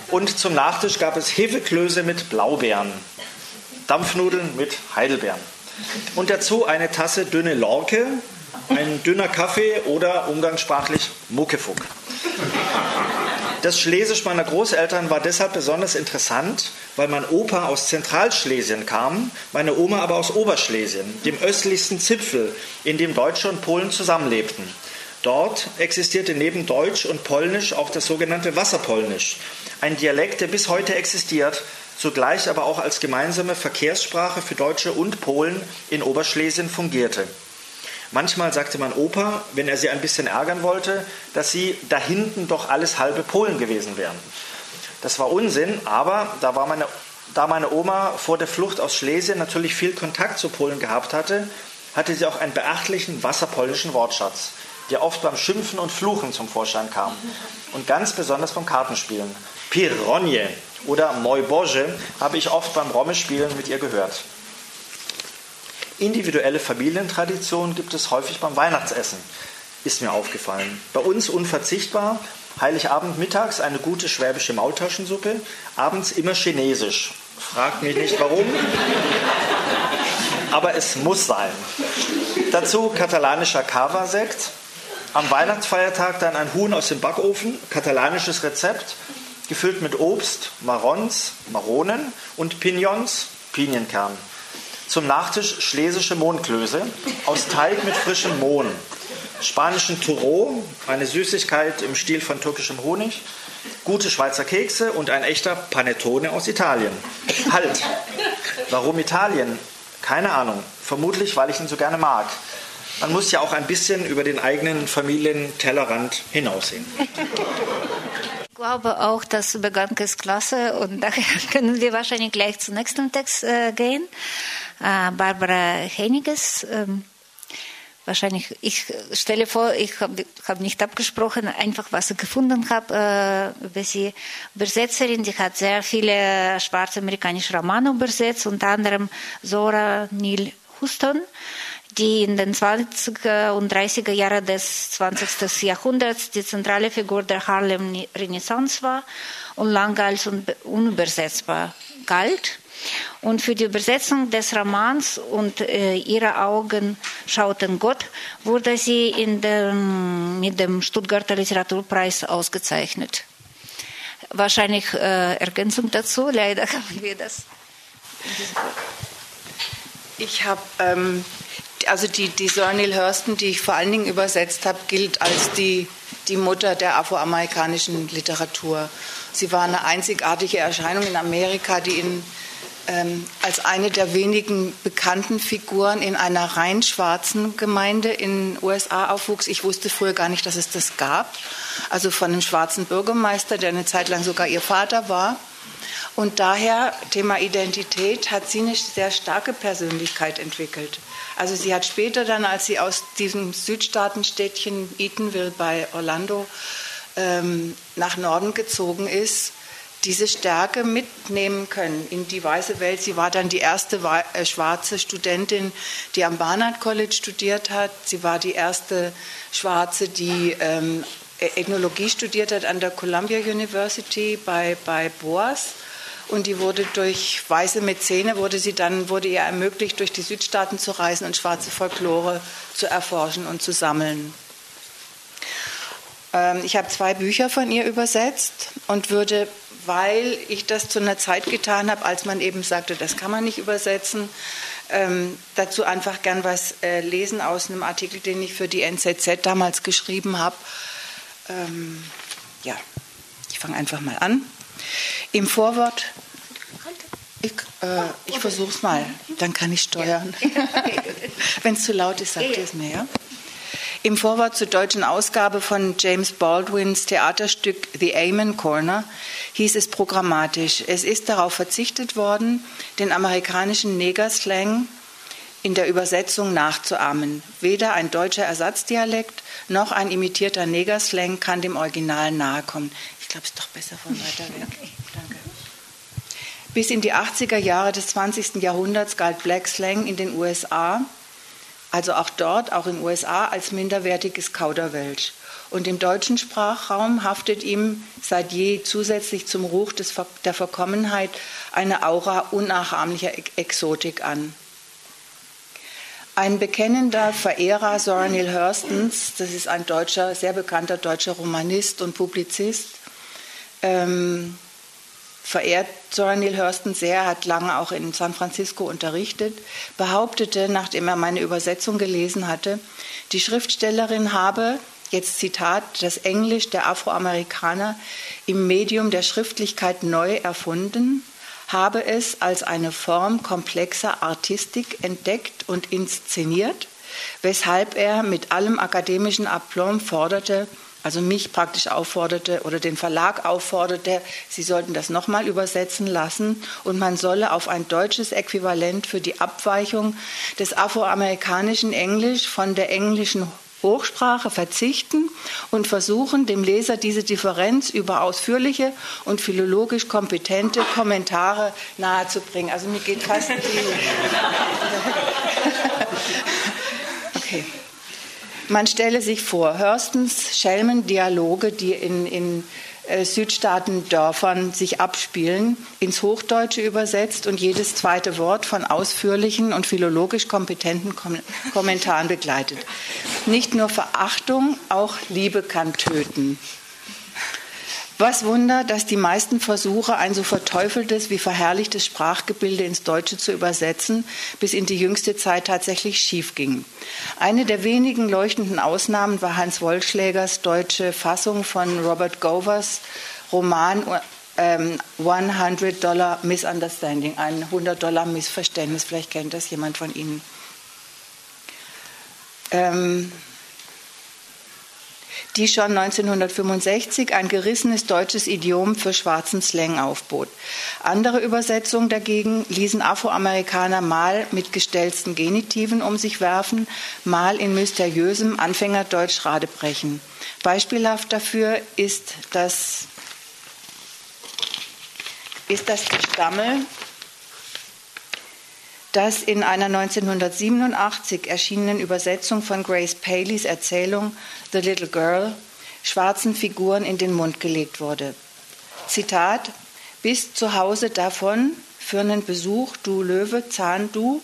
und zum Nachtisch gab es Hefeklöße mit Blaubeeren, Dampfnudeln mit Heidelbeeren. Und dazu eine Tasse dünne Lorke, ein dünner Kaffee oder umgangssprachlich Muckefuck. Das Schlesisch meiner Großeltern war deshalb besonders interessant, weil mein Opa aus Zentralschlesien kam, meine Oma aber aus Oberschlesien, dem östlichsten Zipfel, in dem Deutsche und Polen zusammenlebten. Dort existierte neben Deutsch und Polnisch auch das sogenannte Wasserpolnisch, ein Dialekt, der bis heute existiert, zugleich aber auch als gemeinsame Verkehrssprache für Deutsche und Polen in Oberschlesien fungierte. Manchmal sagte mein Opa, wenn er sie ein bisschen ärgern wollte, dass sie da hinten doch alles halbe Polen gewesen wären. Das war Unsinn, aber da, war meine, da meine Oma vor der Flucht aus Schlesien natürlich viel Kontakt zu Polen gehabt hatte, hatte sie auch einen beachtlichen wasserpolnischen Wortschatz, der oft beim Schimpfen und Fluchen zum Vorschein kam. Und ganz besonders vom Kartenspielen. Pironje oder Moi Boże habe ich oft beim Rommespielen mit ihr gehört. Individuelle Familientraditionen gibt es häufig beim Weihnachtsessen, ist mir aufgefallen. Bei uns unverzichtbar, Heiligabend mittags eine gute schwäbische Maultaschensuppe, abends immer chinesisch. Fragt mich nicht warum, aber es muss sein. Dazu katalanischer Cava-Sekt, am Weihnachtsfeiertag dann ein Huhn aus dem Backofen, katalanisches Rezept, gefüllt mit Obst, Marons, Maronen und Pignons, Pinienkern. Zum Nachtisch schlesische Mohnklöße aus Teig mit frischem Mohn, spanischen Taureau, eine Süßigkeit im Stil von türkischem Honig, gute Schweizer Kekse und ein echter Panettone aus Italien. Halt! Warum Italien? Keine Ahnung. Vermutlich, weil ich ihn so gerne mag. Man muss ja auch ein bisschen über den eigenen Familientellerrand hinaussehen. Glaube auch, dass Übergang ist klasse und daher können wir wahrscheinlich gleich zum nächsten Text äh, gehen. Äh, Barbara Heniges. Ähm, wahrscheinlich, ich stelle vor, ich habe hab nicht abgesprochen, einfach was ich gefunden habe äh, über sie. Übersetzerin, die hat sehr viele schwarze amerikanische Romane übersetzt, unter anderem Zora Neale Huston die in den 20er und 30er Jahren des 20. Jahrhunderts die zentrale Figur der Harlem Renaissance war und lange als unübersetzbar galt. Und für die Übersetzung des Romans und äh, ihre Augen schauten Gott wurde sie dem, mit dem Stuttgarter Literaturpreis ausgezeichnet. Wahrscheinlich äh, Ergänzung dazu, leider haben wir das. Ich habe, ähm, also die, die Neale Hurston, die ich vor allen Dingen übersetzt habe, gilt als die, die Mutter der afroamerikanischen Literatur. Sie war eine einzigartige Erscheinung in Amerika, die in ähm, als eine der wenigen bekannten Figuren in einer rein schwarzen Gemeinde in den USA aufwuchs. Ich wusste früher gar nicht, dass es das gab. Also von einem schwarzen Bürgermeister, der eine Zeit lang sogar ihr Vater war. Und daher, Thema Identität, hat sie eine sehr starke Persönlichkeit entwickelt. Also sie hat später dann, als sie aus diesem Südstaatenstädtchen Eatonville bei Orlando ähm, nach Norden gezogen ist, diese Stärke mitnehmen können in die weiße Welt. Sie war dann die erste äh, schwarze Studentin, die am Barnard College studiert hat. Sie war die erste Schwarze, die ähm, Ethnologie studiert hat an der Columbia University bei, bei Boas. Und die wurde durch weiße Mäzene, wurde sie dann, wurde ihr ermöglicht, durch die Südstaaten zu reisen und schwarze Folklore zu erforschen und zu sammeln. Ähm, ich habe zwei Bücher von ihr übersetzt und würde weil ich das zu einer Zeit getan habe, als man eben sagte, das kann man nicht übersetzen. Ähm, dazu einfach gern was äh, lesen aus einem Artikel, den ich für die NZZ damals geschrieben habe. Ähm, ja, ich fange einfach mal an. Im Vorwort. Ich, äh, ich versuche es mal, dann kann ich steuern. Wenn es zu laut ist, sagt ihr es mir, ja? Im Vorwort zur deutschen Ausgabe von James Baldwins Theaterstück The Amen Corner hieß es programmatisch, es ist darauf verzichtet worden, den amerikanischen Negerslang in der Übersetzung nachzuahmen. Weder ein deutscher Ersatzdialekt noch ein imitierter Negerslang kann dem Original nahe kommen. Ich glaube, es ist doch besser von weiter weg. Danke. Bis in die 80er Jahre des 20. Jahrhunderts galt Black Slang in den USA, also auch dort, auch in den USA, als minderwertiges Kauderwelsch. Und im deutschen Sprachraum haftet ihm seit je zusätzlich zum Ruch des, der Verkommenheit eine Aura unnachahmlicher Exotik an. Ein bekennender Verehrer Soren Neil Hurstens, das ist ein deutscher, sehr bekannter deutscher Romanist und Publizist, ähm, verehrt Soren Neil Hurston sehr, hat lange auch in San Francisco unterrichtet, behauptete, nachdem er meine Übersetzung gelesen hatte, die Schriftstellerin habe jetzt Zitat, das Englisch der Afroamerikaner im Medium der Schriftlichkeit neu erfunden, habe es als eine Form komplexer Artistik entdeckt und inszeniert, weshalb er mit allem akademischen Aplomb forderte, also mich praktisch aufforderte oder den Verlag aufforderte, sie sollten das nochmal übersetzen lassen und man solle auf ein deutsches Äquivalent für die Abweichung des afroamerikanischen Englisch von der englischen Hochsprache verzichten und versuchen, dem Leser diese Differenz über ausführliche und philologisch kompetente Kommentare nahezubringen. Also mir geht fast die. Man stelle sich vor, Hörstens Schelmendialoge, die in, in äh, Südstaaten-Dörfern sich abspielen, ins Hochdeutsche übersetzt und jedes zweite Wort von ausführlichen und philologisch kompetenten Kom Kommentaren begleitet. Nicht nur Verachtung, auch Liebe kann töten. Was Wunder, dass die meisten Versuche, ein so verteufeltes wie verherrlichtes Sprachgebilde ins Deutsche zu übersetzen, bis in die jüngste Zeit tatsächlich schief gingen. Eine der wenigen leuchtenden Ausnahmen war Hans Wollschlägers deutsche Fassung von Robert Govers Roman ähm, 100 Dollar Misunderstanding, ein 100 Dollar Missverständnis. Vielleicht kennt das jemand von Ihnen. Ähm, die schon 1965 ein gerissenes deutsches Idiom für schwarzen Slang aufbot. Andere Übersetzungen dagegen ließen Afroamerikaner mal mit gestellten Genitiven um sich werfen, mal in mysteriösem Anfängerdeutsch radebrechen. Beispielhaft dafür ist das, ist das Gestammel das in einer 1987 erschienenen Übersetzung von Grace Paleys Erzählung The Little Girl schwarzen Figuren in den Mund gelegt wurde. Zitat: Bist zu Hause davon für einen Besuch, du Löwe, Zahn, du,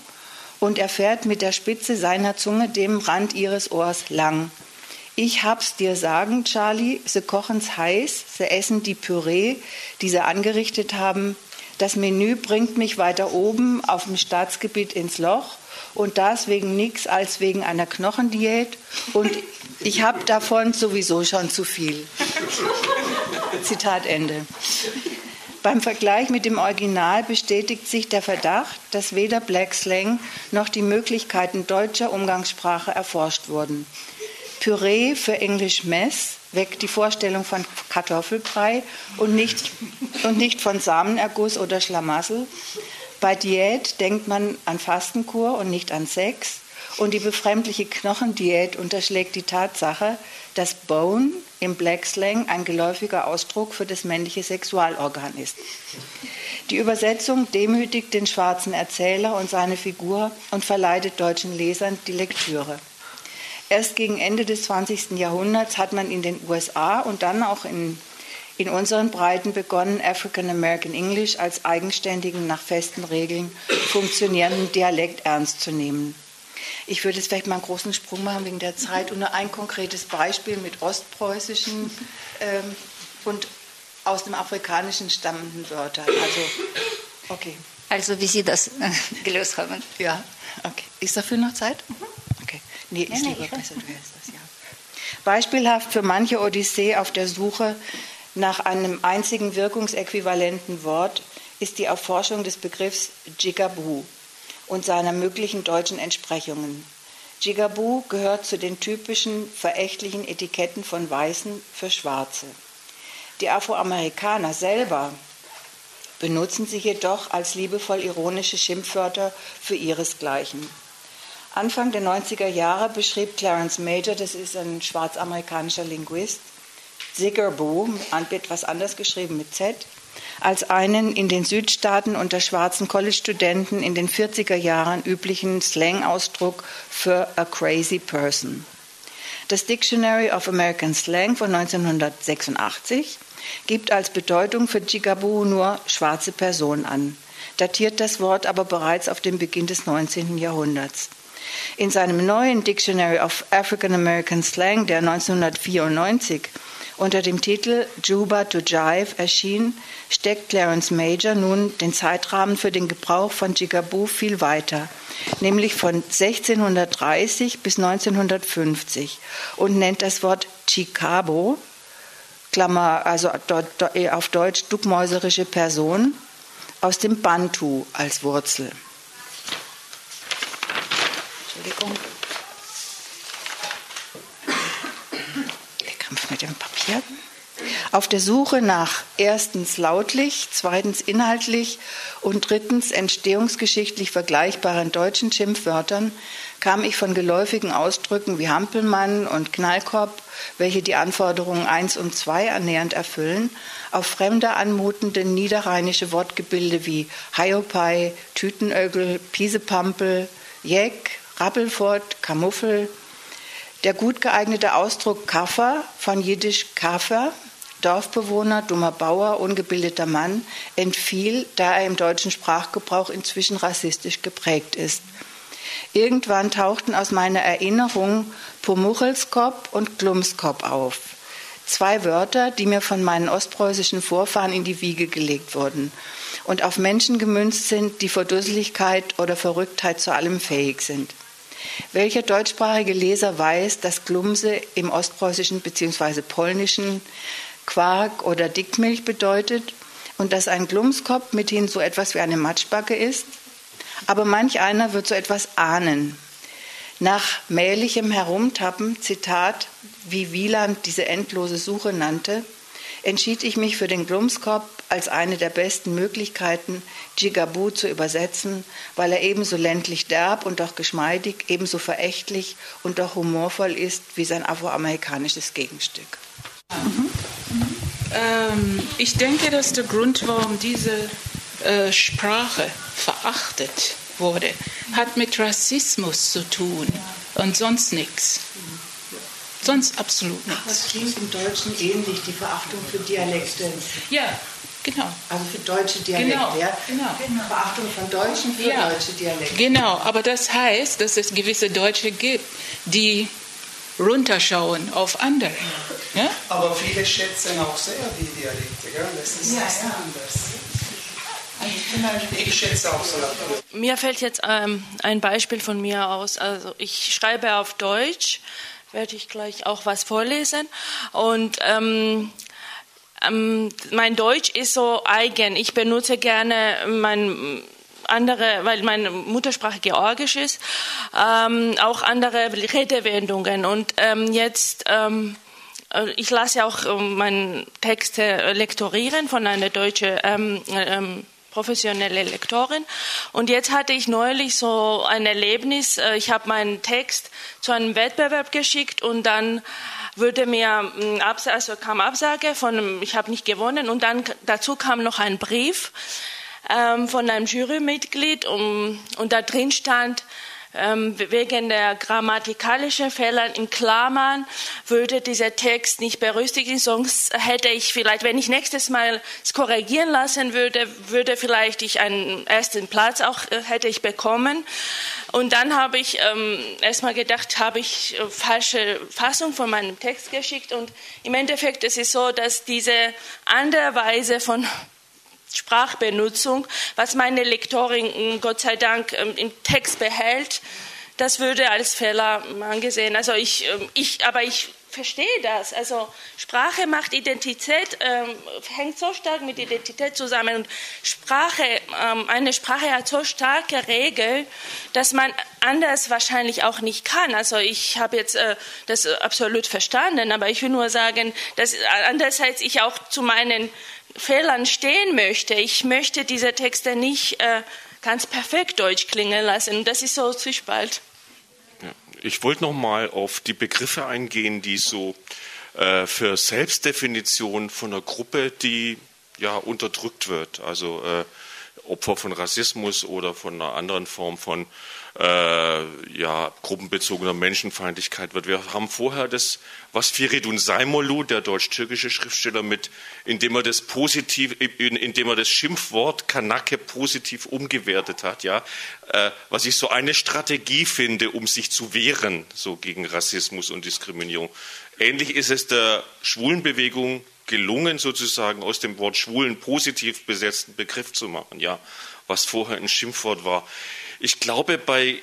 und er fährt mit der Spitze seiner Zunge dem Rand ihres Ohrs lang. Ich hab's dir sagen, Charlie, sie kochen's heiß, sie essen die Püree, die sie angerichtet haben, das Menü bringt mich weiter oben auf dem Staatsgebiet ins Loch und das wegen nichts als wegen einer Knochendiät und ich habe davon sowieso schon zu viel. Zitat Ende. Beim Vergleich mit dem Original bestätigt sich der Verdacht, dass weder Black Slang noch die Möglichkeiten deutscher Umgangssprache erforscht wurden. Püree für Englisch Mess weckt die Vorstellung von Kartoffelbrei und nicht, und nicht von Samenerguss oder Schlamassel. Bei Diät denkt man an Fastenkur und nicht an Sex. Und die befremdliche Knochendiät unterschlägt die Tatsache, dass Bone im Black Slang ein geläufiger Ausdruck für das männliche Sexualorgan ist. Die Übersetzung demütigt den schwarzen Erzähler und seine Figur und verleitet deutschen Lesern die Lektüre. Erst gegen Ende des 20. Jahrhunderts hat man in den USA und dann auch in, in unseren Breiten begonnen, African American English als eigenständigen, nach festen Regeln funktionierenden Dialekt ernst zu nehmen. Ich würde jetzt vielleicht mal einen großen Sprung machen wegen der Zeit und nur ein konkretes Beispiel mit ostpreußischen ähm, und aus dem Afrikanischen stammenden Wörtern. Also, okay. Also, wie Sie das äh, gelöst haben. Ja, okay. Ist dafür noch Zeit? Mhm. Nee, ist nee, lieber besser, du hältst das, ja. Beispielhaft für manche Odyssee auf der Suche nach einem einzigen wirkungsäquivalenten Wort ist die Erforschung des Begriffs Jigaboo und seiner möglichen deutschen Entsprechungen. Jigaboo gehört zu den typischen verächtlichen Etiketten von Weißen für Schwarze. Die Afroamerikaner selber benutzen sie jedoch als liebevoll ironische Schimpfwörter für ihresgleichen. Anfang der 90er Jahre beschrieb Clarence Major, das ist ein schwarzamerikanischer Linguist, Ziggerboo, etwas anders geschrieben mit Z, als einen in den Südstaaten unter schwarzen College-Studenten in den 40er Jahren üblichen Slang-Ausdruck für a crazy person. Das Dictionary of American Slang von 1986 gibt als Bedeutung für Jigaboo nur schwarze Person an, datiert das Wort aber bereits auf den Beginn des 19. Jahrhunderts. In seinem neuen Dictionary of African American Slang, der 1994 unter dem Titel Juba to Jive erschien, steckt Clarence Major nun den Zeitrahmen für den Gebrauch von Jigaboo viel weiter, nämlich von 1630 bis 1950 und nennt das Wort Chicabo, Klammer, also auf Deutsch duckmäuserische Person, aus dem Bantu als Wurzel. Entschuldigung. Der Kampf mit dem Papier. Auf der Suche nach erstens lautlich, zweitens inhaltlich und drittens entstehungsgeschichtlich vergleichbaren deutschen Schimpfwörtern kam ich von geläufigen Ausdrücken wie Hampelmann und Knallkorb, welche die Anforderungen 1 und 2 annähernd erfüllen, auf fremde anmutende niederrheinische Wortgebilde wie Hiopai, Tütenögel, Piesepampel, Jeck, Rappelfort, Kamuffel. Der gut geeignete Ausdruck Kaffer von Jiddisch Kaffer, Dorfbewohner, dummer Bauer, ungebildeter Mann, entfiel, da er im deutschen Sprachgebrauch inzwischen rassistisch geprägt ist. Irgendwann tauchten aus meiner Erinnerung Pomuchelskop und Glumskop auf. Zwei Wörter, die mir von meinen ostpreußischen Vorfahren in die Wiege gelegt wurden und auf Menschen gemünzt sind, die vor Dusseligkeit oder Verrücktheit zu allem fähig sind. Welcher deutschsprachige Leser weiß, dass Glumse im ostpreußischen bzw. polnischen Quark oder Dickmilch bedeutet und dass ein Glumskopf mithin so etwas wie eine Matschbacke ist? Aber manch einer wird so etwas ahnen. Nach mählichem Herumtappen, Zitat, wie Wieland diese endlose Suche nannte, entschied ich mich für den Glumskopf als eine der besten Möglichkeiten, Jigaboo zu übersetzen, weil er ebenso ländlich derb und doch geschmeidig, ebenso verächtlich und doch humorvoll ist wie sein afroamerikanisches Gegenstück. Mhm. Ähm, ich denke, dass der Grund, warum diese äh, Sprache verachtet wurde, hat mit Rassismus zu tun und sonst nichts. Sonst absolut nichts. Das klingt im Deutschen ähnlich, die Verachtung für Dialekte. Ja, genau. Also für deutsche Dialekte, genau, ja? Genau. Verachtung von Deutschen für ja. deutsche Dialekte. Genau, aber das heißt, dass es gewisse Deutsche gibt, die runterschauen auf andere. Ja? Aber viele schätzen auch sehr die Dialekte, gell? das ist ja, ja. anders. Ich schätze auch so. Mir fällt jetzt ähm, ein Beispiel von mir aus. Also ich schreibe auf Deutsch, werde ich gleich auch was vorlesen. Und ähm, ähm, mein Deutsch ist so eigen. Ich benutze gerne mein andere, weil meine Muttersprache Georgisch ist, ähm, auch andere Redewendungen. Und ähm, jetzt ähm, äh, ich lasse auch ähm, meine Texte lektorieren von einer deutschen ähm, ähm, professionelle Lektorin. Und jetzt hatte ich neulich so ein Erlebnis. Äh, ich habe meinen Text zu einem Wettbewerb geschickt und dann würde mir ähm, also kam Absage von ich habe nicht gewonnen und dann dazu kam noch ein Brief ähm, von einem Jurymitglied und, und da drin stand wegen der grammatikalischen Fehler in Klammern würde dieser Text nicht berücksichtigt, sonst hätte ich vielleicht, wenn ich nächstes Mal es korrigieren lassen würde, würde vielleicht ich einen ersten Platz auch äh, hätte ich bekommen. Und dann habe ich ähm, erstmal gedacht, habe ich äh, falsche Fassung von meinem Text geschickt und im Endeffekt ist es so, dass diese andere Weise von Sprachbenutzung, was meine Lektorin hm, Gott sei Dank ähm, im Text behält, das würde als Fehler angesehen. Also ich, ähm, ich, aber ich verstehe das. Also Sprache macht Identität, ähm, hängt so stark mit Identität zusammen. Und Sprache, ähm, eine Sprache hat so starke Regeln, dass man anders wahrscheinlich auch nicht kann. Also ich habe jetzt äh, das absolut verstanden, aber ich will nur sagen, dass andererseits ich auch zu meinen Fehlern stehen möchte. Ich möchte diese Texte nicht äh, ganz perfekt deutsch klingen lassen. Das ist so Zwiespalt. Ich wollte noch mal auf die Begriffe eingehen, die so äh, für Selbstdefinition von einer Gruppe, die ja, unterdrückt wird. Also äh, Opfer von Rassismus oder von einer anderen Form von äh, ja, gruppenbezogener Menschenfeindlichkeit wird. Wir haben vorher das, was Firidun Saimolu, der deutsch-türkische Schriftsteller, mit, indem er das positiv, indem er das Schimpfwort Kanake positiv umgewertet hat, ja, äh, was ich so eine Strategie finde, um sich zu wehren, so gegen Rassismus und Diskriminierung. Ähnlich ist es der Schwulenbewegung gelungen, sozusagen aus dem Wort Schwulen positiv besetzten Begriff zu machen, ja, was vorher ein Schimpfwort war. Ich glaube, bei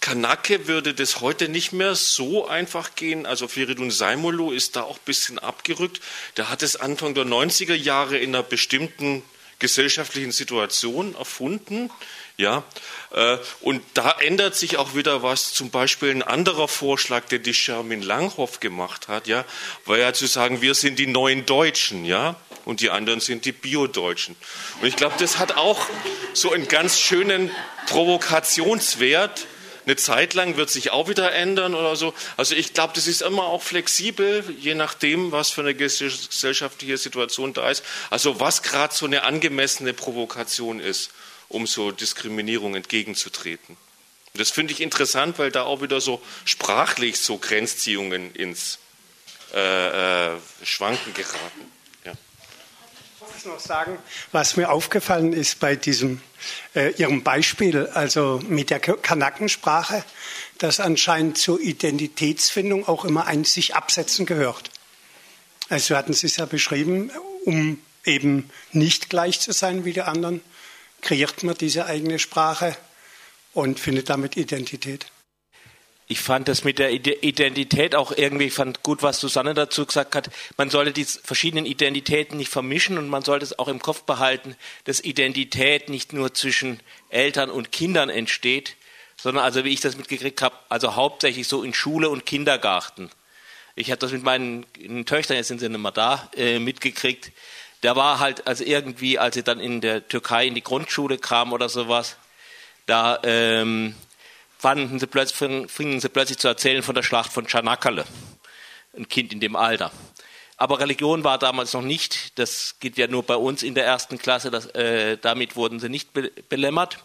Kanake würde das heute nicht mehr so einfach gehen. Also Feridun Saimolo ist da auch ein bisschen abgerückt. Der hat es Anfang der 90er Jahre in einer bestimmten gesellschaftlichen Situation erfunden. Ja, äh, und da ändert sich auch wieder was. Zum Beispiel ein anderer Vorschlag, den die Shermin Langhoff gemacht hat, ja, war ja zu sagen, wir sind die neuen Deutschen, ja, und die anderen sind die Bio-Deutschen. Und ich glaube, das hat auch so einen ganz schönen Provokationswert. Eine Zeit lang wird sich auch wieder ändern oder so. Also ich glaube, das ist immer auch flexibel, je nachdem, was für eine gesellschaftliche Situation da ist. Also was gerade so eine angemessene Provokation ist um so Diskriminierung entgegenzutreten. Und das finde ich interessant, weil da auch wieder so sprachlich so Grenzziehungen ins äh, äh, Schwanken geraten. Noch sagen, was mir aufgefallen ist bei diesem äh, Ihrem Beispiel, also mit der Kanakensprache, dass anscheinend zur Identitätsfindung auch immer ein sich absetzen gehört. Also hatten Sie es ja beschrieben, um eben nicht gleich zu sein wie die anderen, kreiert man diese eigene Sprache und findet damit Identität. Ich fand das mit der Identität auch irgendwie, fand gut, was Susanne dazu gesagt hat. Man sollte die verschiedenen Identitäten nicht vermischen und man sollte es auch im Kopf behalten, dass Identität nicht nur zwischen Eltern und Kindern entsteht, sondern also wie ich das mitgekriegt habe, also hauptsächlich so in Schule und Kindergarten. Ich habe das mit meinen Töchtern, jetzt sind sie nicht mehr da, äh, mitgekriegt, der war halt, also irgendwie, als sie dann in der Türkei in die Grundschule kam oder sowas, da ähm, fanden sie plötzlich, fingen sie plötzlich zu erzählen von der Schlacht von Çanakkale. Ein Kind in dem Alter. Aber Religion war damals noch nicht, das geht ja nur bei uns in der ersten Klasse, das, äh, damit wurden sie nicht be belämmert,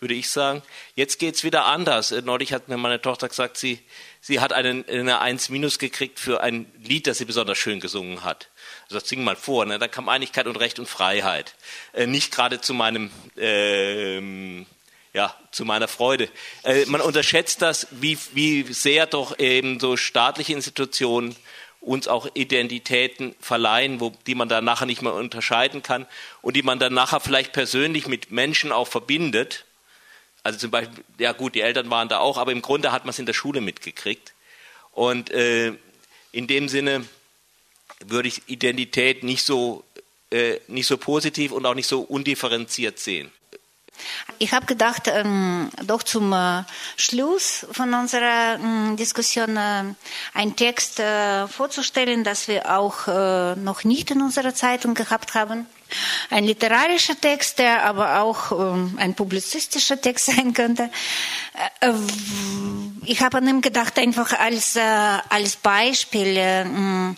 würde ich sagen. Jetzt geht es wieder anders. Äh, neulich hat mir meine Tochter gesagt, sie, sie hat einen, eine 1 minus gekriegt für ein Lied, das sie besonders schön gesungen hat. Also das sing mal vor, ne? da kam Einigkeit und Recht und Freiheit. Äh, nicht gerade zu meinem, ähm, ja, zu meiner Freude. Äh, man unterschätzt das, wie, wie sehr doch eben so staatliche Institutionen uns auch Identitäten verleihen, wo, die man dann nachher nicht mehr unterscheiden kann und die man dann nachher vielleicht persönlich mit Menschen auch verbindet. Also zum Beispiel, ja gut, die Eltern waren da auch, aber im Grunde hat man es in der Schule mitgekriegt. Und äh, in dem Sinne würde ich Identität nicht so, äh, nicht so positiv und auch nicht so undifferenziert sehen. Ich habe gedacht, ähm, doch zum äh, Schluss von unserer äh, Diskussion äh, einen Text äh, vorzustellen, das wir auch äh, noch nicht in unserer Zeitung gehabt haben. Ein literarischer Text, der aber auch ähm, ein publizistischer Text sein könnte. Äh, ich habe an ihm gedacht, einfach als, als Beispiel,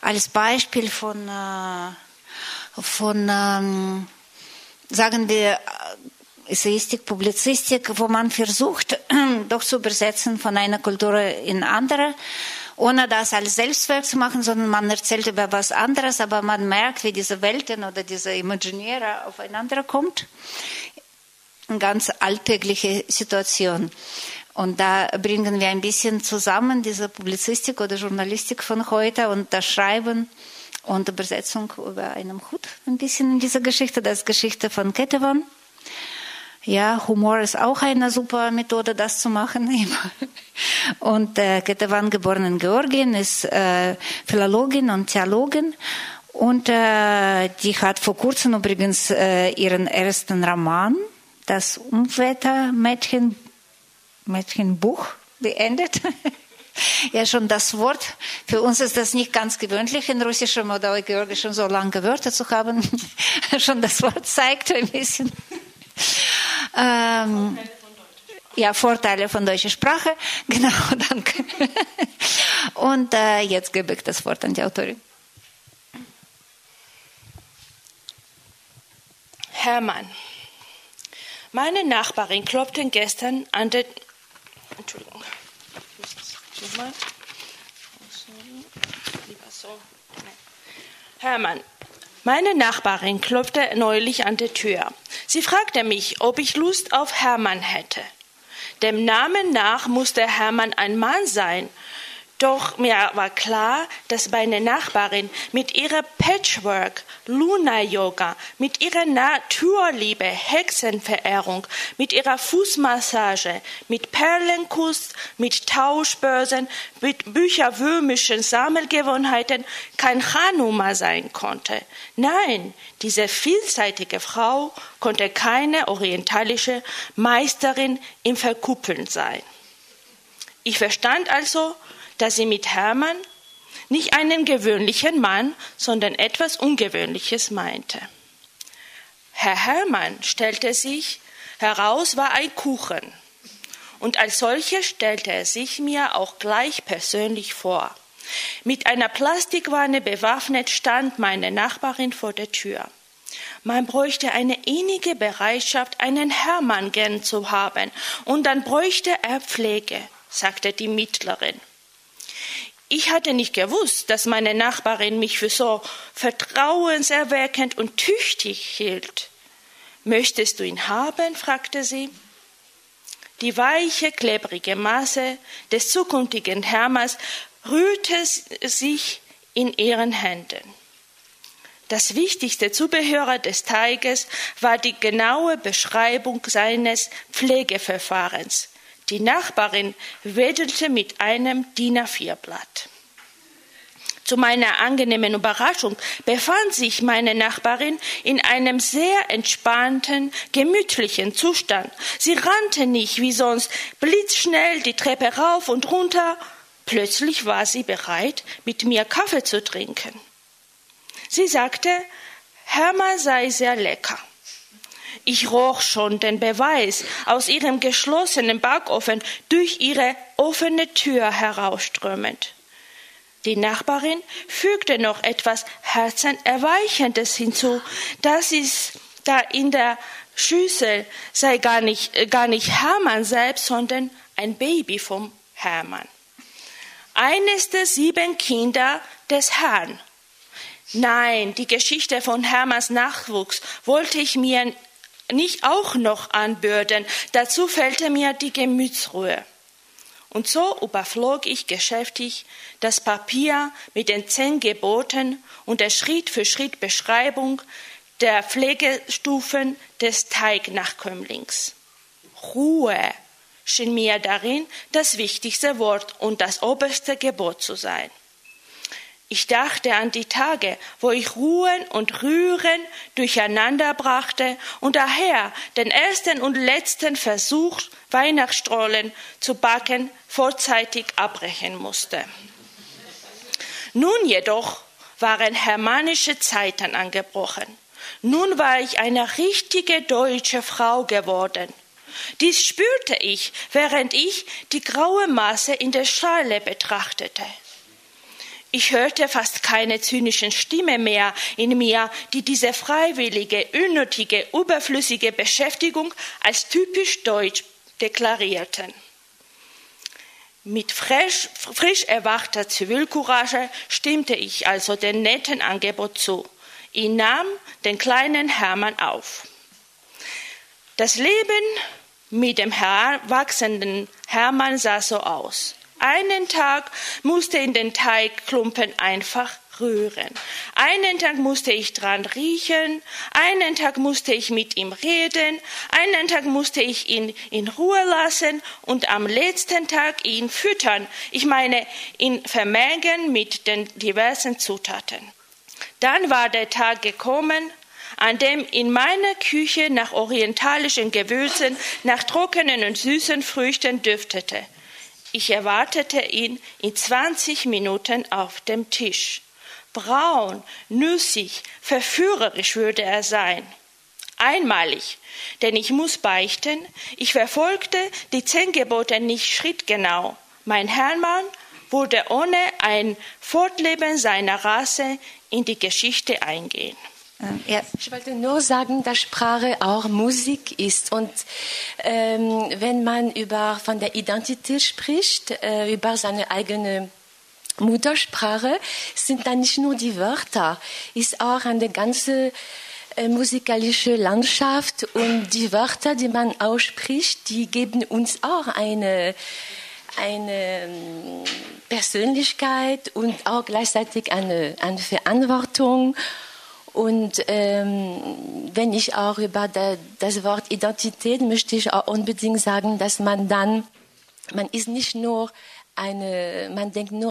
als Beispiel von, von ähm, sagen wir, Essayistik, Publizistik, wo man versucht, doch zu übersetzen von einer Kultur in andere, ohne das als Selbstwerk zu machen, sondern man erzählt über was anderes, aber man merkt, wie diese Welten oder diese Imaginäre aufeinander kommt. Eine ganz alltägliche Situation. Und da bringen wir ein bisschen zusammen diese Publizistik oder Journalistik von heute und das Schreiben und Übersetzung über einen Hut ein bisschen in dieser Geschichte. Das ist Geschichte von Ketevan. Ja, Humor ist auch eine super Methode, das zu machen. Und äh, Ketevan, geboren in Georgien, ist äh, Philologin und Theologin. Und äh, die hat vor kurzem übrigens äh, ihren ersten Roman, das Umwettermädchen, Mädchenbuch, beendet. ja, schon das Wort. Für uns ist das nicht ganz gewöhnlich, in russischem oder georgischem so lange Wörter zu haben. schon das Wort zeigt ein bisschen. Ähm, ja, Vorteile von deutscher Sprache. Genau, danke. Und äh, jetzt gebe ich das Wort an die Autorin. Hermann. Meine Nachbarin klopfte gestern an der. Entschuldigung. Hermann, meine Nachbarin klopfte neulich an der Tür. Sie fragte mich, ob ich Lust auf Hermann hätte. Dem Namen nach musste Hermann ein Mann sein, doch mir war klar, dass meine Nachbarin mit ihrer Patchwork, Luna Yoga, mit ihrer Naturliebe, Hexenverehrung, mit ihrer Fußmassage, mit Perlenkuss, mit Tauschbörsen, mit bücherwürmischen Sammelgewohnheiten kein Chanuma sein konnte. Nein, diese vielseitige Frau konnte keine orientalische Meisterin im Verkuppeln sein. Ich verstand also, dass sie mit Hermann nicht einen gewöhnlichen Mann, sondern etwas Ungewöhnliches meinte. Herr Hermann stellte sich heraus, war ein Kuchen. Und als solcher stellte er sich mir auch gleich persönlich vor. Mit einer Plastikwanne bewaffnet stand meine Nachbarin vor der Tür. Man bräuchte eine innige Bereitschaft, einen Hermann gern zu haben, und dann bräuchte er Pflege, sagte die Mittlerin. Ich hatte nicht gewusst, dass meine Nachbarin mich für so vertrauenserweckend und tüchtig hielt. Möchtest du ihn haben? fragte sie. Die weiche, klebrige Masse des zukünftigen Hermers rührte sich in ihren Händen. Das wichtigste Zubehör des Teiges war die genaue Beschreibung seines Pflegeverfahrens. Die Nachbarin wedelte mit einem DIN A4-Blatt. Zu meiner angenehmen Überraschung befand sich meine Nachbarin in einem sehr entspannten, gemütlichen Zustand. Sie rannte nicht wie sonst blitzschnell die Treppe rauf und runter. Plötzlich war sie bereit, mit mir Kaffee zu trinken. Sie sagte, Hermann sei sehr lecker. Ich roch schon den Beweis aus ihrem geschlossenen Backofen durch ihre offene Tür herausströmend. Die Nachbarin fügte noch etwas Herzenerweichendes hinzu, dass es da in der Schüssel sei gar nicht, äh, gar nicht Hermann selbst, sondern ein Baby vom Hermann. Eines der sieben Kinder des Herrn. Nein, die Geschichte von Hermanns Nachwuchs wollte ich mir nicht auch noch anbürden. Dazu fehlte mir die Gemütsruhe. Und so überflog ich geschäftig das Papier mit den zehn Geboten und der Schritt für Schritt Beschreibung der Pflegestufen des Teignachkömmlings. Ruhe schien mir darin das wichtigste Wort und das oberste Gebot zu sein. Ich dachte an die Tage, wo ich Ruhen und Rühren durcheinander brachte und daher den ersten und letzten Versuch, Weihnachtsstrollen zu backen, vorzeitig abbrechen musste. Nun jedoch waren hermannische Zeiten angebrochen. Nun war ich eine richtige deutsche Frau geworden. Dies spürte ich, während ich die graue Masse in der Schale betrachtete. Ich hörte fast keine zynischen Stimme mehr in mir, die diese freiwillige, unnötige, überflüssige Beschäftigung als typisch deutsch deklarierten. Mit frisch, frisch erwachter Zivilcourage stimmte ich also dem netten Angebot zu. Ich nahm den kleinen Hermann auf. Das Leben mit dem heranwachsenden Hermann sah so aus. Einen Tag musste in den Teigklumpen einfach rühren. Einen Tag musste ich dran riechen, einen Tag musste ich mit ihm reden, einen Tag musste ich ihn in Ruhe lassen und am letzten Tag ihn füttern. Ich meine, ihn vermengen mit den diversen Zutaten. Dann war der Tag gekommen, an dem in meiner Küche nach orientalischen Gewürzen, nach trockenen und süßen Früchten düftete. Ich erwartete ihn in 20 Minuten auf dem Tisch. Braun, nüssig, verführerisch würde er sein. Einmalig, denn ich muss beichten, ich verfolgte die zehn Gebote nicht schrittgenau. Mein Hermann wurde ohne ein Fortleben seiner Rasse in die Geschichte eingehen. Ja. Ich wollte nur sagen, dass Sprache auch Musik ist. Und ähm, wenn man über, von der Identität spricht, äh, über seine eigene Muttersprache, sind da nicht nur die Wörter, ist auch eine ganze äh, musikalische Landschaft und die Wörter, die man ausspricht, die geben uns auch eine, eine ähm, Persönlichkeit und auch gleichzeitig eine, eine Verantwortung. Und ähm, wenn ich auch über der, das Wort Identität möchte ich auch unbedingt sagen, dass man dann, man ist nicht nur eine, man denkt nur